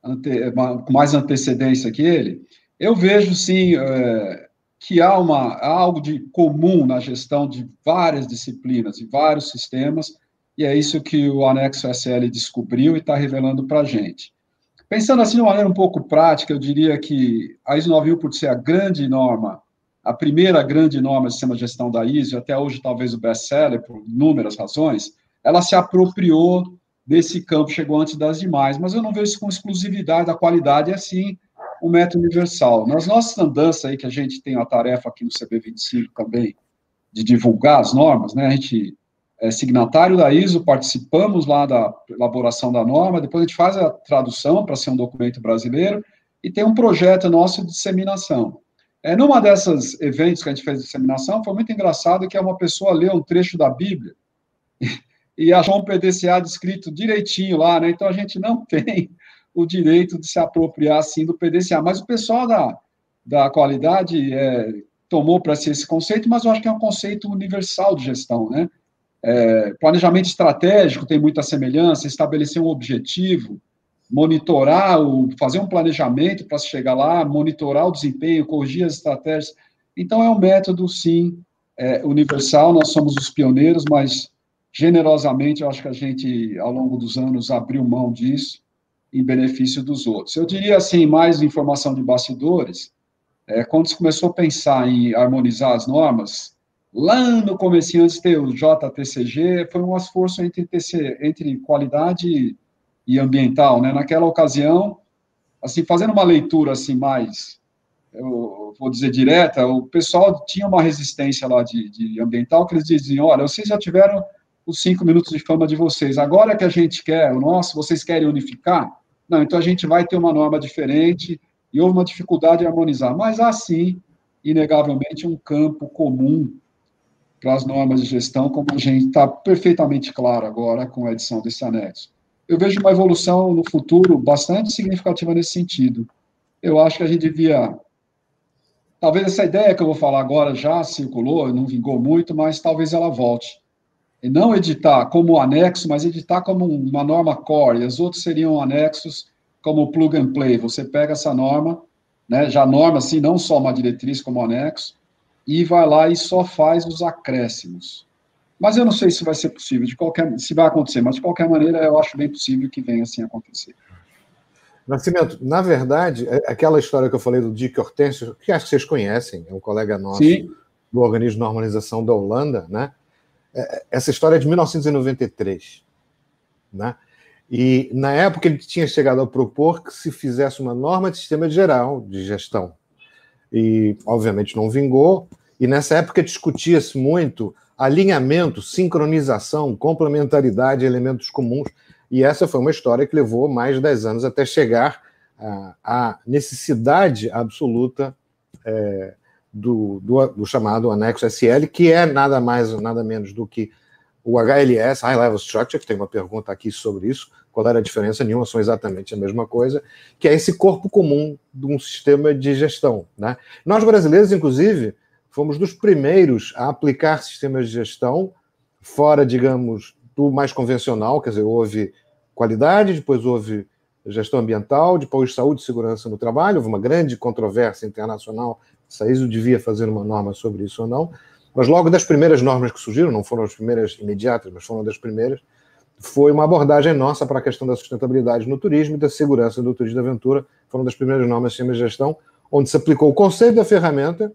ante, com mais antecedência que ele. Eu vejo, sim, é, que há, uma, há algo de comum na gestão de várias disciplinas e vários sistemas, e é isso que o anexo SL descobriu e está revelando para a gente. Pensando assim de uma maneira um pouco prática, eu diria que a ISO 9000, por ser a grande norma, a primeira grande norma de sistema de gestão da ISO, até hoje talvez o best-seller, por inúmeras razões, ela se apropriou desse campo, chegou antes das demais, mas eu não vejo isso com exclusividade da qualidade, é sim um método universal. Nas nossas andanças aí, que a gente tem a tarefa aqui no CB25 também, de divulgar as normas, né, a gente é, signatário da ISO, participamos lá da elaboração da norma, depois a gente faz a tradução para ser um documento brasileiro, e tem um projeto nosso de disseminação. É, numa dessas eventos que a gente fez de disseminação, foi muito engraçado que uma pessoa leu um trecho da Bíblia e achou um PDCA descrito direitinho lá, né? Então a gente não tem o direito de se apropriar assim do PDCA, mas o pessoal da, da qualidade é, tomou para si esse conceito, mas eu acho que é um conceito universal de gestão, né? É, planejamento estratégico tem muita semelhança, estabelecer um objetivo, monitorar, o, fazer um planejamento para chegar lá, monitorar o desempenho, corrigir as estratégias. Então, é um método, sim, é, universal, nós somos os pioneiros, mas generosamente eu acho que a gente, ao longo dos anos, abriu mão disso em benefício dos outros. Eu diria assim, mais informação de bastidores, é, quando se começou a pensar em harmonizar as normas, Lá no começo, antes de ter o JTCG, foi um esforço entre, TC, entre qualidade e ambiental, né? Naquela ocasião, assim, fazendo uma leitura assim mais eu vou dizer direta, o pessoal tinha uma resistência lá de, de ambiental que eles diziam, olha, vocês já tiveram os cinco minutos de fama de vocês, agora que a gente quer, o nosso, vocês querem unificar? Não, então a gente vai ter uma norma diferente, e houve uma dificuldade em harmonizar, mas há sim, inegavelmente, um campo comum para as normas de gestão, como a gente está perfeitamente claro agora com a edição desse anexo. Eu vejo uma evolução no futuro bastante significativa nesse sentido. Eu acho que a gente devia. Talvez essa ideia que eu vou falar agora já circulou, não vingou muito, mas talvez ela volte. E não editar como anexo, mas editar como uma norma core, e os outros seriam anexos como plug and play. Você pega essa norma, né, já norma assim, não só uma diretriz como anexo, e vai lá e só faz os acréscimos. Mas eu não sei se vai ser possível, de qualquer, se vai acontecer, mas de qualquer maneira eu acho bem possível que venha assim acontecer. Nascimento, na verdade, é, aquela história que eu falei do Dick Hortêncio, que acho que vocês conhecem, é um colega nosso Sim. do Organismo de Normalização da Holanda, né? É, essa história é de 1993, né? E na época ele tinha chegado a propor que se fizesse uma norma de sistema geral de gestão. E obviamente não vingou, e nessa época discutia-se muito alinhamento, sincronização, complementaridade, elementos comuns. E essa foi uma história que levou mais de 10 anos até chegar à necessidade absoluta é, do, do, do, chamado anexo SL, que é nada mais, nada menos do que o HLS, High Level Structure, que tem uma pergunta aqui sobre isso, qual era a diferença? Nenhuma, são exatamente a mesma coisa, que é esse corpo comum de um sistema de gestão. Né? Nós, brasileiros, inclusive, fomos dos primeiros a aplicar sistemas de gestão fora, digamos, do mais convencional, quer dizer, houve qualidade, depois houve gestão ambiental, depois saúde e segurança no trabalho, houve uma grande controvérsia internacional se a ISO devia fazer uma norma sobre isso ou não, mas logo das primeiras normas que surgiram, não foram as primeiras imediatas, mas foram das primeiras, foi uma abordagem nossa para a questão da sustentabilidade no turismo e da segurança do turismo de aventura, foram das primeiras normas de sistema de gestão, onde se aplicou o conceito da ferramenta,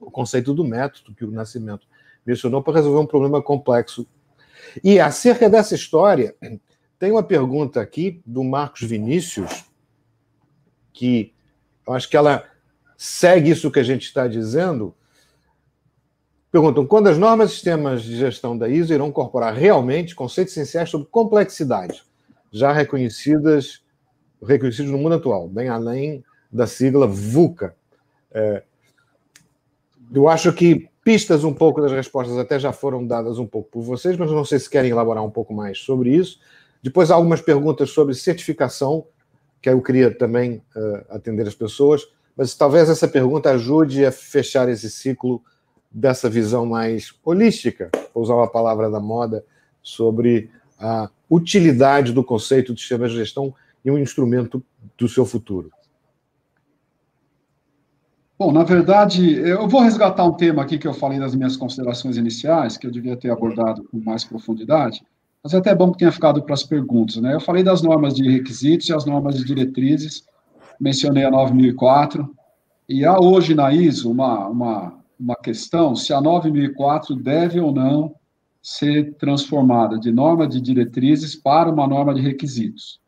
o conceito do método que o Nascimento mencionou para resolver um problema complexo. E acerca dessa história, tem uma pergunta aqui do Marcos Vinícius, que eu acho que ela segue isso que a gente está dizendo, Perguntam: quando as normas e sistemas de gestão da ISO irão incorporar realmente conceitos essenciais sobre complexidade, já reconhecidas, reconhecidos no mundo atual, bem além da sigla VUCA? É, eu acho que pistas um pouco das respostas até já foram dadas um pouco por vocês, mas não sei se querem elaborar um pouco mais sobre isso. Depois, algumas perguntas sobre certificação, que eu queria também uh, atender as pessoas, mas talvez essa pergunta ajude a fechar esse ciclo dessa visão mais holística, vou usar uma palavra da moda, sobre a utilidade do conceito de sistema de gestão e um instrumento do seu futuro? Bom, na verdade, eu vou resgatar um tema aqui que eu falei das minhas considerações iniciais, que eu devia ter abordado com mais profundidade, mas é até bom que tenha ficado para as perguntas. Né? Eu falei das normas de requisitos e as normas de diretrizes, mencionei a 9004, e há hoje na ISO uma, uma uma questão se a 9004 deve ou não ser transformada de norma de diretrizes para uma norma de requisitos.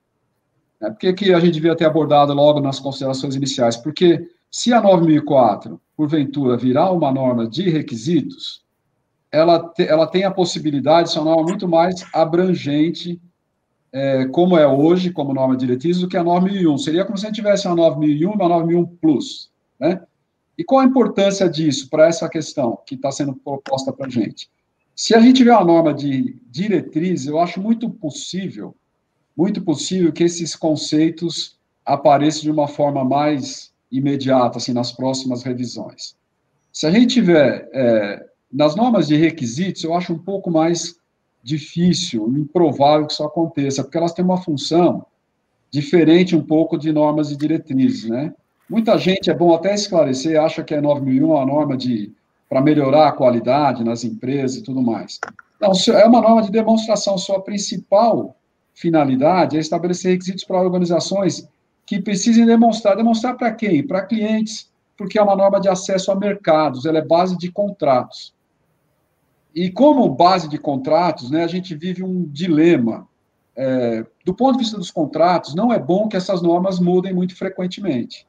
É, por que, a gente devia ter abordado logo nas considerações iniciais? Porque se a 9004, porventura, virar uma norma de requisitos, ela, te, ela tem a possibilidade de ser uma norma muito mais abrangente, é, como é hoje, como norma de diretrizes, do que a 9001. Seria como se a gente tivesse uma 9001 e uma 9001 Plus, né? E qual a importância disso para essa questão que está sendo proposta para a gente? Se a gente tiver uma norma de diretriz, eu acho muito possível, muito possível que esses conceitos apareçam de uma forma mais imediata, assim, nas próximas revisões. Se a gente tiver é, nas normas de requisitos, eu acho um pouco mais difícil, improvável que isso aconteça, porque elas têm uma função diferente um pouco de normas e diretrizes, né? Muita gente, é bom até esclarecer, acha que é 9001 uma norma de para melhorar a qualidade nas empresas e tudo mais. Não, é uma norma de demonstração. Sua principal finalidade é estabelecer requisitos para organizações que precisem demonstrar. Demonstrar para quem? Para clientes, porque é uma norma de acesso a mercados, ela é base de contratos. E como base de contratos, né, a gente vive um dilema. É, do ponto de vista dos contratos, não é bom que essas normas mudem muito frequentemente.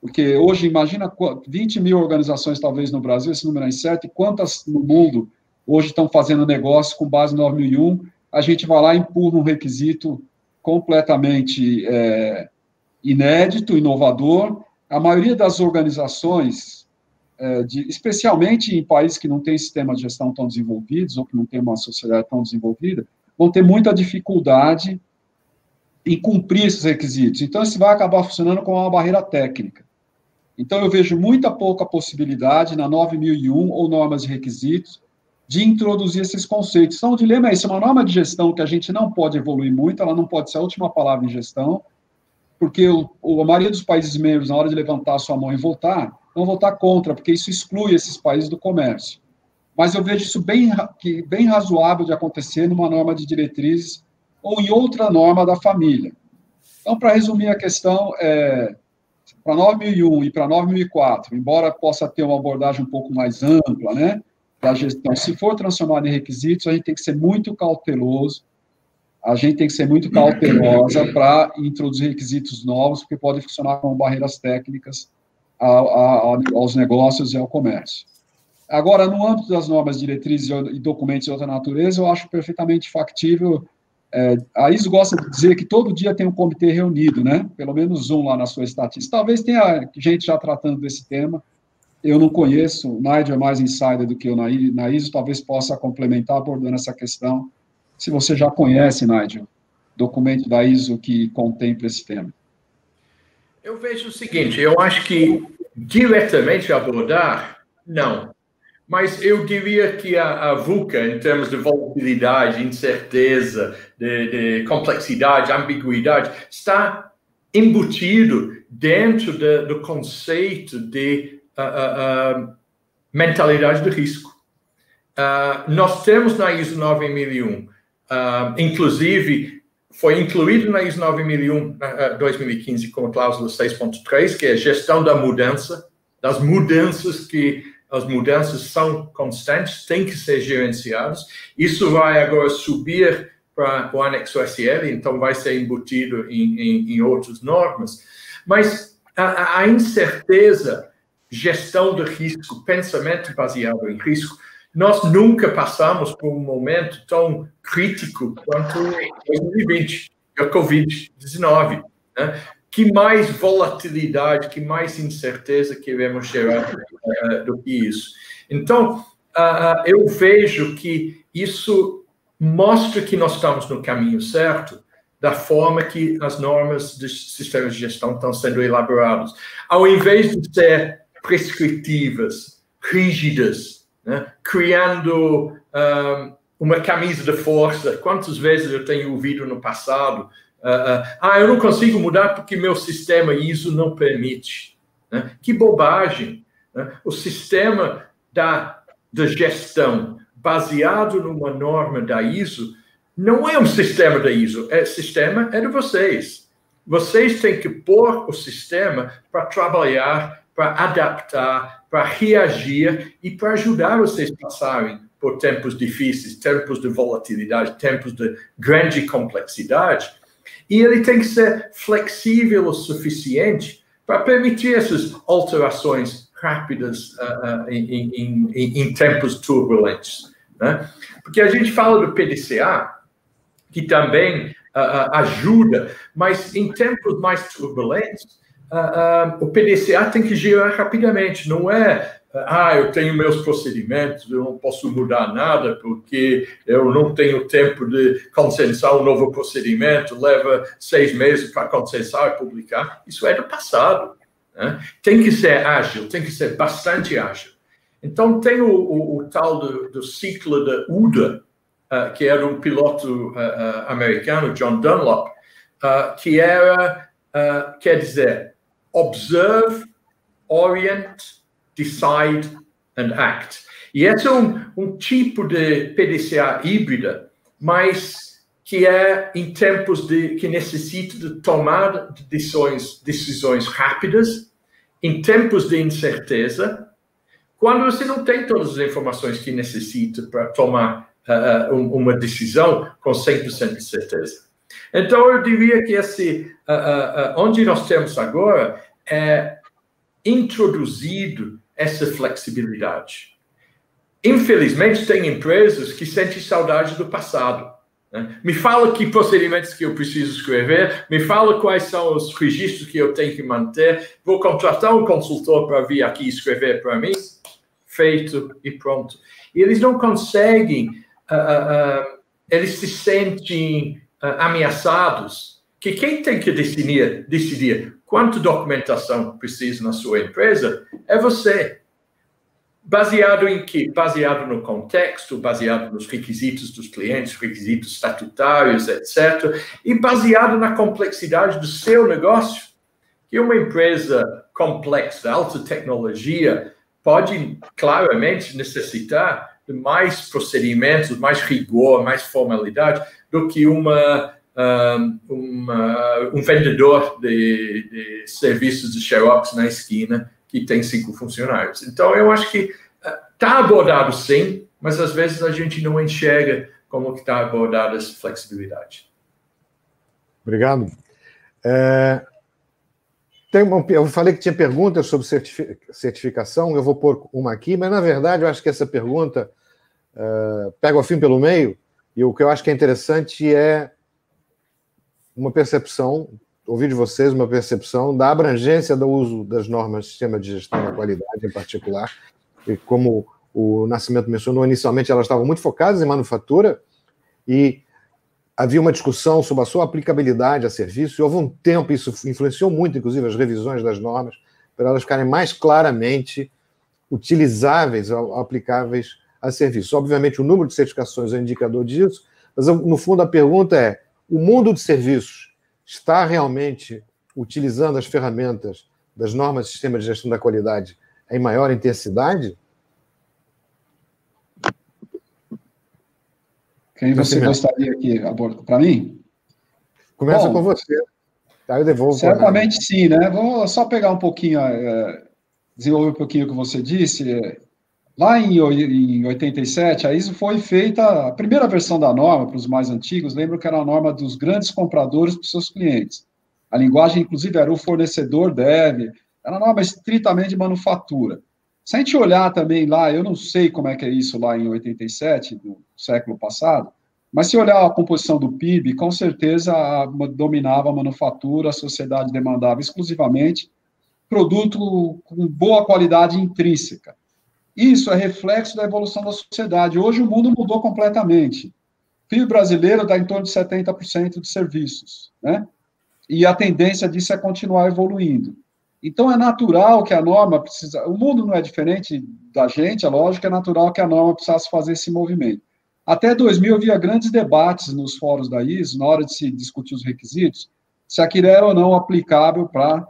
Porque hoje, imagina 20 mil organizações, talvez, no Brasil, esse número é incerto, e quantas no mundo hoje estão fazendo negócio com base no 9001, a gente vai lá e empurra um requisito completamente é, inédito, inovador. A maioria das organizações, é, de, especialmente em países que não têm sistema de gestão tão desenvolvidos, ou que não têm uma sociedade tão desenvolvida, vão ter muita dificuldade em cumprir esses requisitos. Então, isso vai acabar funcionando como uma barreira técnica. Então, eu vejo muita pouca possibilidade na 9001 ou normas de requisitos de introduzir esses conceitos. Então, o dilema é esse, uma norma de gestão que a gente não pode evoluir muito, ela não pode ser a última palavra em gestão, porque o, a maioria dos países membros, na hora de levantar a sua mão e votar, vão votar contra, porque isso exclui esses países do comércio. Mas eu vejo isso bem, bem razoável de acontecer numa norma de diretrizes ou em outra norma da família. Então, para resumir a questão, é, para 9001 e para 9004, embora possa ter uma abordagem um pouco mais ampla, né, da gestão, se for transformado em requisitos, a gente tem que ser muito cauteloso, a gente tem que ser muito cautelosa para introduzir requisitos novos, porque podem funcionar como barreiras técnicas aos negócios e ao comércio. Agora, no âmbito das normas, diretrizes e documentos de outra natureza, eu acho perfeitamente factível. É, a ISO gosta de dizer que todo dia tem um comitê reunido, né? Pelo menos um lá na sua estatística. Talvez tenha gente já tratando desse tema. Eu não conheço, o Nigel é mais insider do que eu na ISO, talvez possa complementar abordando essa questão se você já conhece, Nigel, documento da ISO que contempla esse tema. Eu vejo o seguinte, eu acho que diretamente abordar, não. Mas eu diria que a, a VUCA, em termos de volatilidade, incerteza, de, de complexidade, ambiguidade, está embutido dentro de, do conceito de uh, uh, uh, mentalidade de risco. nós temos na ISO 9001 Uh, inclusive, foi incluído na ISO 9001 uh, 2015 com a cláusula 6.3, que é gestão da mudança, das mudanças que as mudanças são constantes, têm que ser gerenciadas. Isso vai agora subir para o anexo SL, então vai ser embutido em, em, em outras normas. Mas a, a incerteza, gestão de risco, pensamento baseado em risco, nós nunca passamos por um momento tão crítico quanto 2020, a Covid-19. Né? Que mais volatilidade, que mais incerteza queremos gerar uh, do que isso? Então, uh, eu vejo que isso mostra que nós estamos no caminho certo da forma que as normas dos sistemas de gestão estão sendo elaboradas. Ao invés de ser prescritivas, rígidas, né? criando um, uma camisa de força. Quantas vezes eu tenho ouvido no passado? Uh, uh, ah, eu não consigo mudar porque meu sistema ISO não permite. Né? Que bobagem! Né? O sistema da, da gestão baseado numa norma da ISO não é um sistema da ISO, é sistema é de vocês. Vocês têm que pôr o sistema para trabalhar, para adaptar, para reagir e para ajudar vocês a passarem por tempos difíceis, tempos de volatilidade, tempos de grande complexidade. E ele tem que ser flexível o suficiente para permitir essas alterações rápidas uh, uh, em, em, em, em, tempos turbulentos. Né? Porque a gente fala do PDCA, que também uh, ajuda, mas em tempos mais turbulentos, o PDCA tem que girar rapidamente, não é ah, eu tenho meus procedimentos, eu não posso mudar nada porque eu não tenho tempo de consensar um novo procedimento, leva seis meses para consensar e publicar. Isso é do passado. Né? Tem que ser ágil, tem que ser bastante ágil. Então, tem o, o, o tal do, do, ciclo da UDA, uh, que era um piloto uh, uh, americano, John Dunlop, que era, quer dizer, observe, orient, decide and act. E esse é um, um tipo de PDCA híbrida, mas que é em tempos de que necessita de tomar decisões, decisões rápidas, em tempos de incerteza, quando você não tem todas as informações que necessita para tomar uh, uma decisão com 100% de certeza. Então, eu diria que esse, uh, uh, onde nós temos agora é introduzido essa flexibilidade. Infelizmente, tem empresas que sentem saudade do passado. Né? Me fala que procedimentos que eu preciso escrever, me fala quais são os registros que eu tenho que manter, vou contratar um consultor para vir aqui escrever para mim, feito e pronto. E eles não conseguem, uh, uh, eles se sentem ameaçados, que quem tem que decidir, decidir quanto documentação precisa na sua empresa é você. Baseado em quê? Baseado no contexto, baseado nos requisitos dos clientes, requisitos estatutários, etc. E baseado na complexidade do seu negócio. Que uma empresa complexa, alta tecnologia, pode claramente necessitar de mais procedimentos, mais rigor, mais formalidade do que uma, um vendedor de, de serviços de Xerox na esquina que tem cinco funcionários. Então, eu acho que está uh, abordado sim, mas às vezes a gente não enxerga como que está abordada essa flexibilidade. Obrigado. É, tem uma, eu falei que tinha perguntas sobre certificação, eu vou pôr uma aqui, mas na verdade eu acho que essa pergunta uh, pega o fim pelo meio, e o que eu acho que é interessante é uma percepção ouvir de vocês uma percepção da abrangência do uso das normas de sistema de gestão da qualidade, em particular. E como o Nascimento mencionou, inicialmente elas estavam muito focadas em manufatura e havia uma discussão sobre a sua aplicabilidade a serviço, e houve um tempo, isso influenciou muito, inclusive, as revisões das normas, para elas ficarem mais claramente utilizáveis, aplicáveis a serviço. Obviamente, o número de certificações é um indicador disso, mas, no fundo, a pergunta é: o mundo de serviços está realmente utilizando as ferramentas das normas de sistema de gestão da qualidade em maior intensidade? Quem você gostaria que aborde para mim? Começa Bom, com você. Aí eu devolvo. Certamente sim, né? Vou só pegar um pouquinho, é, desenvolver um pouquinho o que você disse. Lá em, em 87, a ISO foi feita, a primeira versão da norma, para os mais antigos, lembro que era a norma dos grandes compradores para os seus clientes. A linguagem, inclusive, era o fornecedor deve, era uma norma estritamente de manufatura. Se a gente olhar também lá, eu não sei como é que é isso lá em 87, do século passado, mas se olhar a composição do PIB, com certeza a, dominava a manufatura, a sociedade demandava exclusivamente produto com boa qualidade intrínseca. Isso é reflexo da evolução da sociedade. Hoje o mundo mudou completamente. O PIB brasileiro dá em torno de 70% de serviços, né? E a tendência disso é continuar evoluindo. Então é natural que a norma precisa. O mundo não é diferente da gente, é lógico, é natural que a norma precisasse fazer esse movimento. Até 2000 havia grandes debates nos fóruns da ISO, na hora de se discutir os requisitos, se aquilo era ou não aplicável para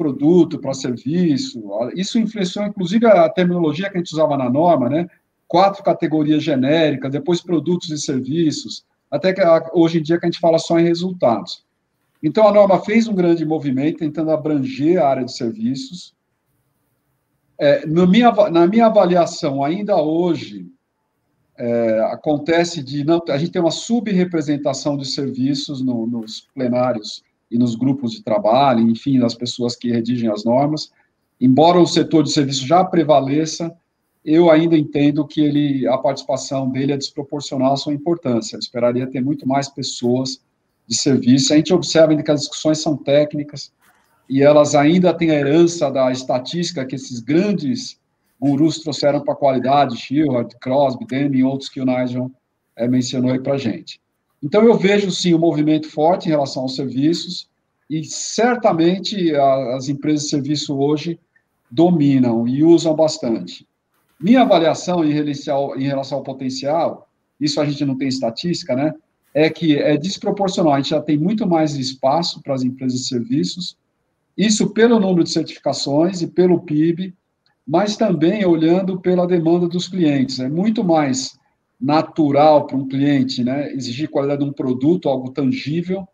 produto, para serviço. Isso influenciou, inclusive, a terminologia que a gente usava na norma, né? Quatro categorias genéricas, depois produtos e serviços, até que hoje em dia que a gente fala só em resultados. Então, a norma fez um grande movimento tentando abranger a área de serviços. É, minha, na minha avaliação, ainda hoje, é, acontece de não, a gente tem uma subrepresentação de serviços no, nos plenários e nos grupos de trabalho, enfim, das pessoas que redigem as normas. Embora o setor de serviço já prevaleça, eu ainda entendo que ele, a participação dele é desproporcional à sua importância. Eu esperaria ter muito mais pessoas de serviço. A gente observa que as discussões são técnicas e elas ainda têm a herança da estatística que esses grandes gurus trouxeram para a qualidade, Shilhart, Crosby, Demi e outros que o Nigel é, mencionou aí para a gente. Então, eu vejo, sim, um movimento forte em relação aos serviços, e certamente a, as empresas de serviço hoje dominam e usam bastante. Minha avaliação em relação, em relação ao potencial, isso a gente não tem estatística, né? É que é desproporcional. A gente já tem muito mais espaço para as empresas de serviços, isso pelo número de certificações e pelo PIB, mas também olhando pela demanda dos clientes. É muito mais natural para um cliente, né, exigir qualidade de um produto, algo tangível,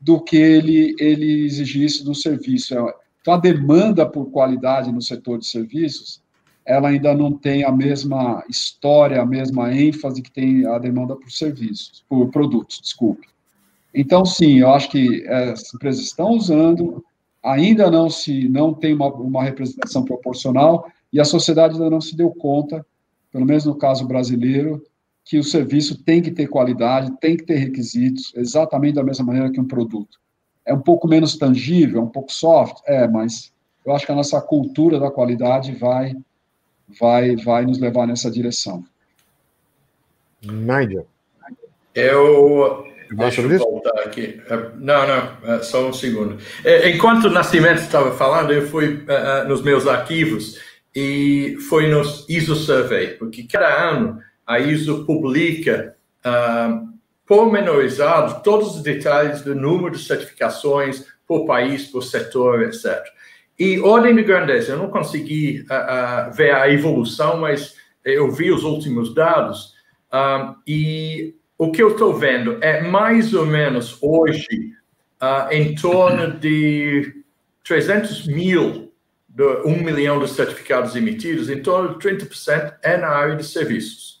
do que ele, ele exigir isso do serviço. Então, a demanda por qualidade no setor de serviços, ela ainda não tem a mesma história, a mesma ênfase que tem a demanda por serviços, por produtos, desculpe. Então, sim, eu acho que as empresas estão usando, ainda não se não tem uma, uma representação proporcional e a sociedade ainda não se deu conta, pelo menos no caso brasileiro, que o serviço tem que ter qualidade, tem que ter requisitos, exatamente da mesma maneira que um produto. É um pouco menos tangível, um pouco soft, é, mas eu acho que a nossa cultura da qualidade vai vai vai nos levar nessa direção. Nigel. Eu Deixa eu voltar aqui. É, não, não, é, só um segundo. É, enquanto o Nascimento estava falando, eu fui nos meus arquivos e foi nos ISO Survey, porque cada ano a ISO publica uh, pormenorizado todos os detalhes do número de certificações por país, por setor, etc. E ordem de grandeza, eu não consegui uh, uh, ver a evolução, mas eu vi os últimos dados e o que eu estou vendo é mais ou menos hoje em torno de 300 mil, de 1 milhão de certificados emitidos, em torno de 30% é na área de serviços.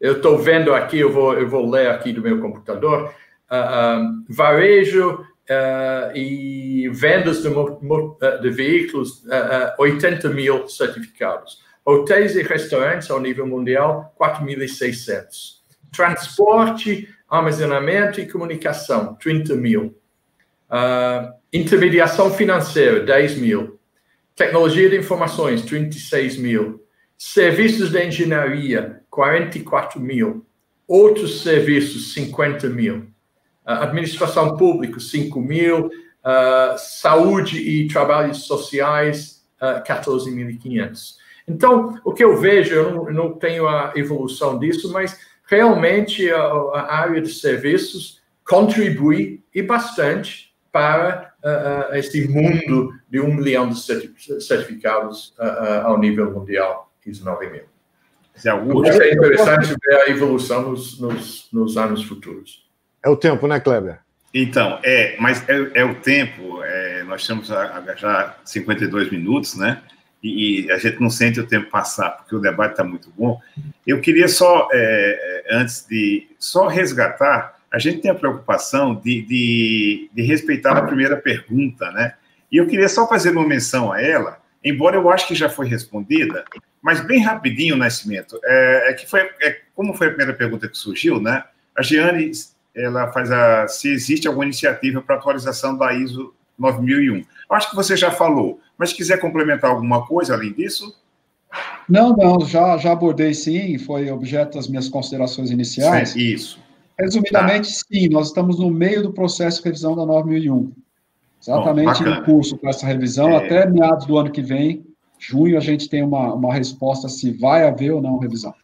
Eu estou vendo aqui, eu vou, eu vou ler aqui do meu computador, uh, um, varejo uh, e vendas de, de veículos, 80 mil certificados. Hotéis e restaurantes ao nível mundial, 4.600 transporte, armazenamento e comunicação, 30 mil. Uh, intermediação financeira, 10 mil. Tecnologia de informações, 36 mil. Serviços de engenharia, 44 mil. Outros serviços, 50 mil. Uh, administração pública, 5 mil. Uh, saúde e trabalhos sociais, uh, 14.500. Então, o que eu vejo, eu não, não tenho a evolução disso, mas realmente a, a área de serviços contribui e bastante para uh, esse mundo de um milhão de certificados uh, ao nível mundial, ISO 9000. Isso é interessante ver a evolução nos, nos, nos, anos futuros. É o tempo, né, Kleber? Então, é, mas é, é o tempo. É, nós estamos a, a já 52 minutos, né? e, a gente não sente o tempo passar, porque o debate está muito bom. Eu queria só, é, é, antes de só resgatar, a gente tem a preocupação de, de, de, respeitar a primeira pergunta, né? E eu queria só fazer uma menção a ela, embora eu acho que já foi respondida, mas bem rapidinho, Nascimento, é, é que foi, é, como foi a primeira pergunta que surgiu, né? A Giane, ela faz a, se existe alguma iniciativa para atualização da ISO 9001. Eu acho que você já falou, mas quiser complementar alguma coisa além disso? Não, não, já, já abordei sim, foi objeto das minhas considerações iniciais. Sim, isso. Resumidamente, tá. sim, nós estamos no meio do processo de revisão da 9001. Exatamente Bom, no curso para essa revisão, é... até meados do ano que vem, junho, a gente tem uma, uma resposta se vai haver ou não revisão.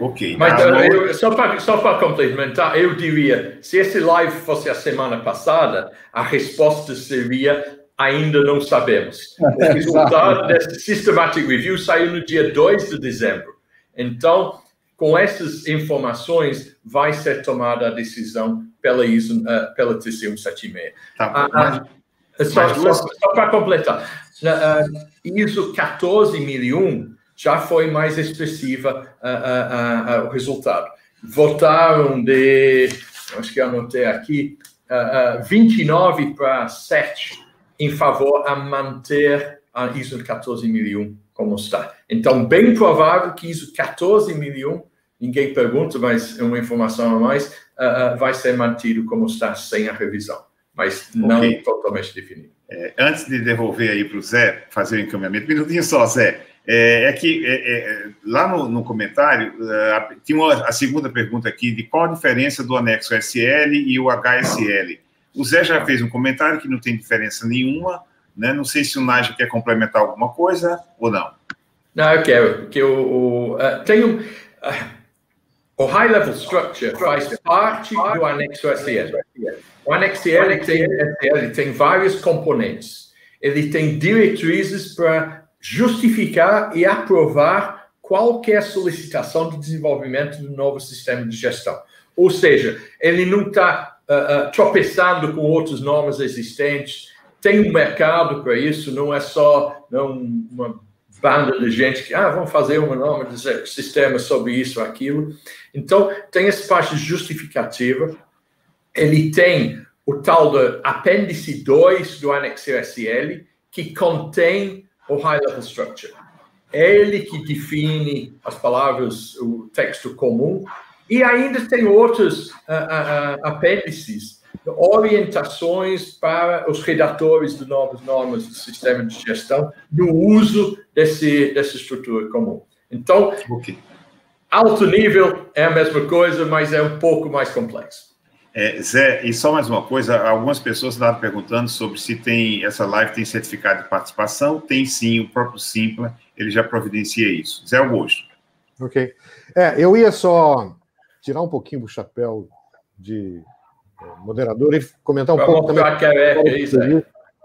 Ok. Mas ah, eu, só para só complementar, eu diria, se esse live fosse a semana passada, a resposta seria ainda não sabemos. O resultado desse Systematic Review saiu no dia 2 de dezembro. Então, com essas informações, vai ser tomada a decisão pela ISO, uh, pela TC 176. Tá, uh, uh, só, só, só para completar, ISO 14001 já foi mais expressiva o resultado. Votaram de, acho que anotei aqui, 29 para 7 em favor a manter a ISO 14001 como está. Então, bem provável que ISO 14001, ninguém pergunta, mas é uma informação a mais, vai ser mantido como está sem a revisão, mas não okay. totalmente definido. É, antes de devolver aí para o Zé, fazer o encaminhamento, minutinho só, Zé. É, é que é, é lá no, no comentário, uh, tinha uma, a segunda pergunta aqui de qual a diferença do anexo SL e o HSL. O Zé já fez um comentário que não tem diferença nenhuma, né? Não sei se o Nájio quer complementar alguma coisa ou não. Não, eu quero, porque o, o uh, tem um, uh, o High Level Structure faz parte do anexo SL. O anexo SL tem, SL tem vários componentes. Ele tem diretrizes para justificar e aprovar qualquer solicitação de desenvolvimento do novo sistema de gestão. Ou seja, ele não está uh, tropeçando com outros nomes existentes. Tem um mercado para isso, não é só não, uma banda de gente que, ah, vamos fazer um nome de sistema sobre isso aquilo. Então, tem essa parte justificativa. Ele tem o tal do apêndice 2 do anexo SL, que contém o High Level Structure. É ele que define as palavras, o texto comum, e ainda tem outros uh, uh, apêndices, orientações para os redatores de novas normas do sistema de gestão no uso desse, dessa estrutura comum. Então, okay. alto nível é a mesma coisa, mas é um pouco mais complexo. É, Zé, e só mais uma coisa, algumas pessoas estavam perguntando sobre se tem essa live tem certificado de participação. Tem sim, o próprio Simpla, ele já providencia isso. Zé Augusto. Ok. É, eu ia só tirar um pouquinho do chapéu de é, moderador e comentar um pra pouco mostrar também. a careca, isso aí.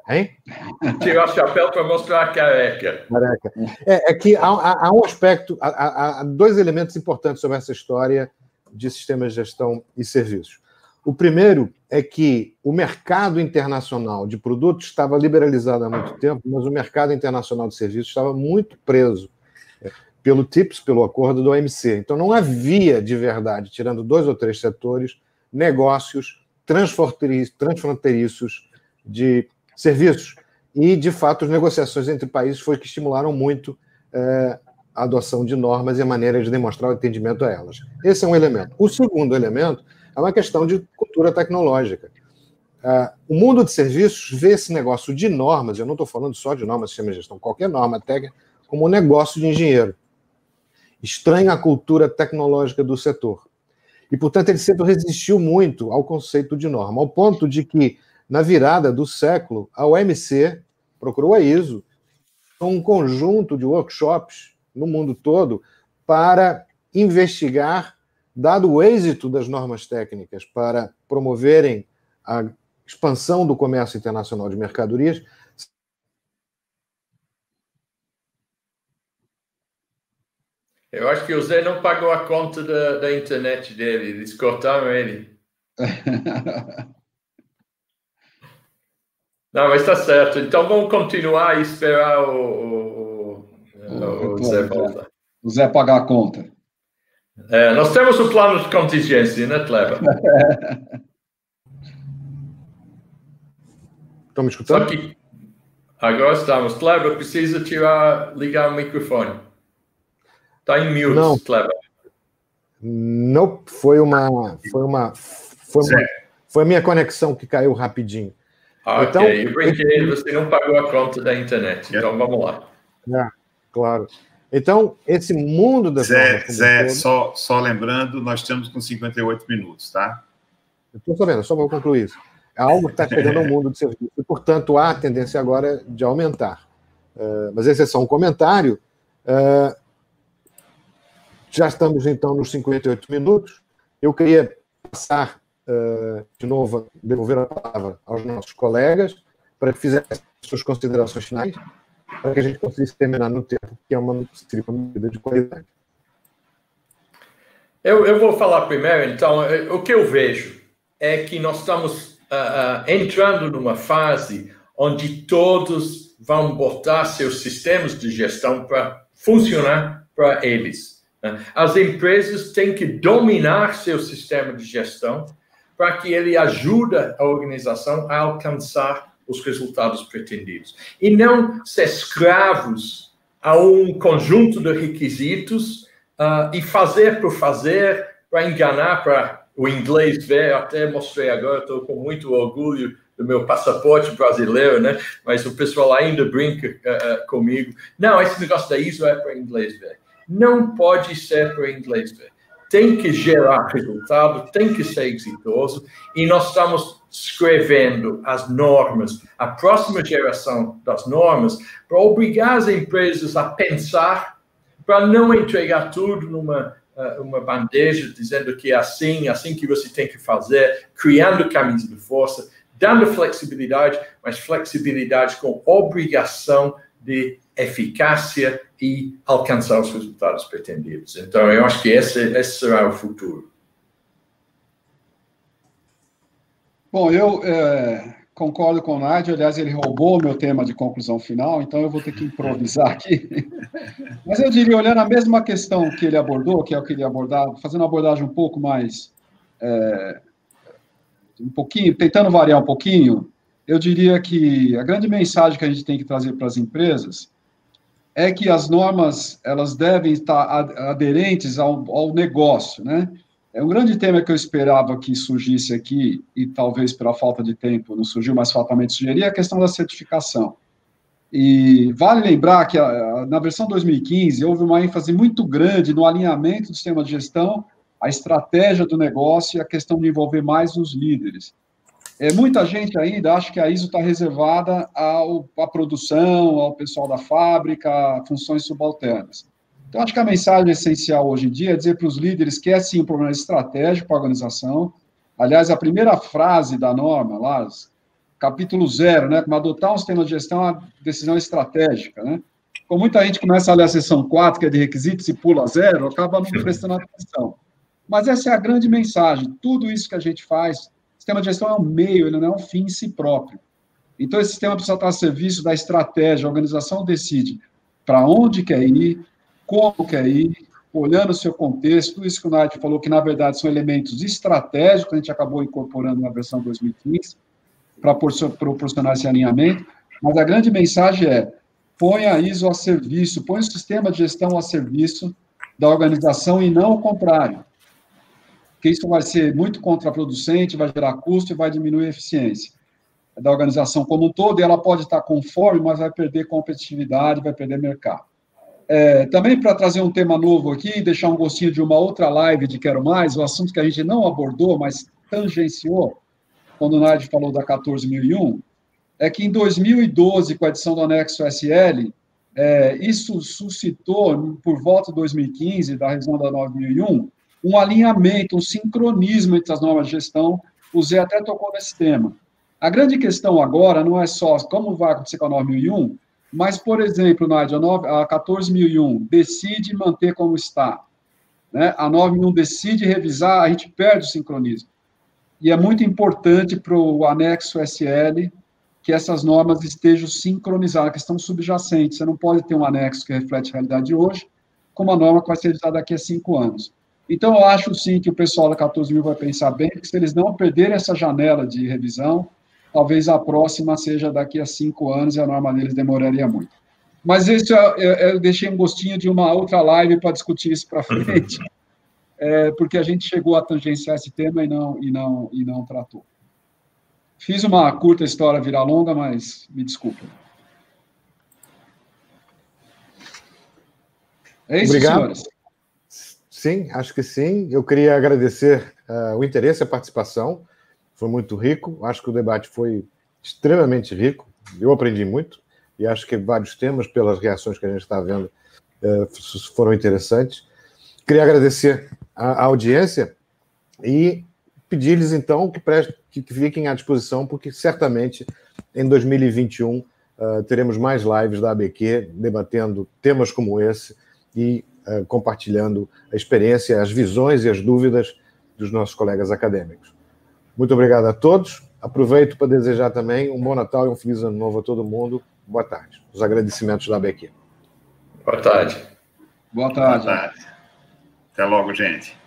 Hein? Tirar o chapéu para mostrar a careca. careca. É, é que há, há, há um aspecto, há, há dois elementos importantes sobre essa história de sistemas de gestão e serviços. O primeiro é que o mercado internacional de produtos estava liberalizado há muito tempo, mas o mercado internacional de serviços estava muito preso pelo TIPS, pelo acordo do OMC. Então não havia de verdade, tirando dois ou três setores, negócios transfronteiriços de serviços. E, de fato, as negociações entre países foi que estimularam muito é, a adoção de normas e a maneira de demonstrar o entendimento a elas. Esse é um elemento. O segundo elemento é uma questão de cultura tecnológica. Uh, o mundo de serviços vê esse negócio de normas, eu não estou falando só de normas sistema de gestão, qualquer norma técnica, como um negócio de engenheiro estranha a cultura tecnológica do setor. E, portanto, ele sempre resistiu muito ao conceito de norma, ao ponto de que, na virada do século, a OMC procurou a ISO um conjunto de workshops no mundo todo para investigar, dado o êxito das normas técnicas para promoverem a expansão do comércio internacional de mercadorias, Eu acho que o Zé não pagou a conta da, da internet dele, eles cortaram ele. não, mas está certo. Então vamos continuar e esperar o, o, o, o Zé voltar. O Zé pagar a conta. É, nós temos o plano de contingência, né, Kleber? Estamos escutando? Só que agora estamos. Kleber, precisa tirar, ligar o microfone. Está em mute, não. Kleber. Não, foi uma. Foi uma. Foi, uma, foi a minha conexão que caiu rapidinho. Ah, então, ok, eu brinquei, você não pagou a conta da internet, então vamos lá. É, claro. Então, esse mundo das Zé, Zé todo... só, só lembrando, nós estamos com 58 minutos, tá? Estou sabendo, só vou concluir isso. É algo que está chegando ao mundo de serviço, e, portanto, há a tendência agora de aumentar. Uh, mas esse é só um comentário. Uh, já estamos então nos 58 minutos. Eu queria passar uh, de novo, devolver a palavra aos nossos colegas para que fizessem suas considerações finais, para que a gente conseguisse terminar no tempo, que é uma, seria uma medida de qualidade. Eu, eu vou falar primeiro, então, eh, o que eu vejo é que nós estamos uh, uh, entrando numa fase onde todos vão botar seus sistemas de gestão para funcionar para eles. Né? As empresas têm que dominar seu sistema de gestão para que ele ajude a organização a alcançar os resultados pretendidos. E não ser escravos a um conjunto de requisitos uh, e fazer por fazer para enganar, para o inglês ver. Até mostrei agora, estou com muito orgulho do meu passaporte brasileiro, né? Mas o pessoal ainda brinca uh, uh, comigo. Não, esse negócio da ISO é para inglês ver não pode ser para inglês ver. Tem que gerar resultado, tem que ser exitoso, e nós estamos escrevendo as normas, a próxima geração das normas, para obrigar as empresas a pensar, para não entregar tudo numa uh, uma bandeja dizendo que é assim, assim que você tem que fazer, criando camisa de força, dando flexibilidade, mas flexibilidade com obrigação de eficácia e alcançar os resultados pretendidos. Então, eu acho que esse, esse será o futuro. Bom, eu é, concordo com o Nádia. Aliás, ele roubou o meu tema de conclusão final, então eu vou ter que improvisar aqui. Mas eu diria, olhando a mesma questão que ele abordou, que é o que ele abordar, fazendo uma abordagem um pouco mais é, um pouquinho, tentando variar um pouquinho, eu diria que a grande mensagem que a gente tem que trazer para as empresas é que as normas elas devem estar aderentes ao, ao negócio, né? É um grande tema que eu esperava que surgisse aqui, e talvez pela falta de tempo não surgiu, mas fatalmente sugeria, a questão da certificação. E vale lembrar que a, a, na versão 2015 houve uma ênfase muito grande no alinhamento do sistema de gestão, a estratégia do negócio e a questão de envolver mais os líderes. É, muita gente ainda acha que a ISO está reservada ao, à produção, ao pessoal da fábrica, a funções subalternas. Então, acho que a mensagem essencial hoje em dia é dizer para os líderes que é sim um problema estratégico para a organização. Aliás, a primeira frase da norma, lá, capítulo zero, né, como adotar um sistema de gestão é uma decisão estratégica, né? Como muita gente começa a ler a seção 4, que é de requisitos, e pula zero, acaba não prestando atenção. Mas essa é a grande mensagem. Tudo isso que a gente faz sistema de gestão é um meio, ele não é um fim em si próprio. Então, esse sistema precisa estar a serviço da estratégia, a organização decide para onde quer ir, como quer ir, olhando o seu contexto, isso que o Nath falou, que na verdade são elementos estratégicos, a gente acabou incorporando na versão 2015, para proporcionar esse alinhamento, mas a grande mensagem é, põe a ISO a serviço, põe o sistema de gestão a serviço da organização e não o contrário que isso vai ser muito contraproducente, vai gerar custo e vai diminuir a eficiência da organização como um todo, e ela pode estar conforme, mas vai perder competitividade, vai perder mercado. É, também para trazer um tema novo aqui, deixar um gostinho de uma outra live de Quero Mais, o assunto que a gente não abordou, mas tangenciou, quando o Nard falou da 14001, é que em 2012, com a edição do anexo SL, é, isso suscitou, por volta de 2015, da revisão da 9001, um alinhamento, um sincronismo entre as normas de gestão. O Zé até tocou nesse tema. A grande questão agora não é só como vai acontecer com a 9001, mas, por exemplo, Nádia, a 14001 decide manter como está. Né? A 9001 decide revisar, a gente perde o sincronismo. E é muito importante para o anexo SL que essas normas estejam sincronizadas, que estão subjacentes. Você não pode ter um anexo que reflete a realidade de hoje, com uma norma que vai ser editada daqui a cinco anos. Então, eu acho sim que o pessoal da 14 mil vai pensar bem, porque se eles não perderem essa janela de revisão, talvez a próxima seja daqui a cinco anos e a norma deles demoraria muito. Mas isso eu, eu, eu deixei um gostinho de uma outra live para discutir isso para frente, é, porque a gente chegou a tangenciar esse tema e não, e não, e não tratou. Fiz uma curta história virar longa, mas me desculpe. É isso, Obrigado. senhores. Sim, acho que sim. Eu queria agradecer uh, o interesse, a participação. Foi muito rico. Acho que o debate foi extremamente rico. Eu aprendi muito e acho que vários temas, pelas reações que a gente está vendo, uh, foram interessantes. Queria agradecer a, audiência e pedir-lhes então que, prestem, que fiquem à disposição, porque certamente em 2021 uh, eh, teremos mais lives da ABQ debatendo temas como esse e eh, compartilhando a experiência, as visões e as dúvidas dos nossos colegas acadêmicos. Muito obrigado a todos. Aproveito para desejar também um bom Natal e um feliz ano novo a todo mundo. Boa tarde. Os agradecimentos da ABQ. Boa tarde. Boa tarde. Boa tarde. Até logo, gente.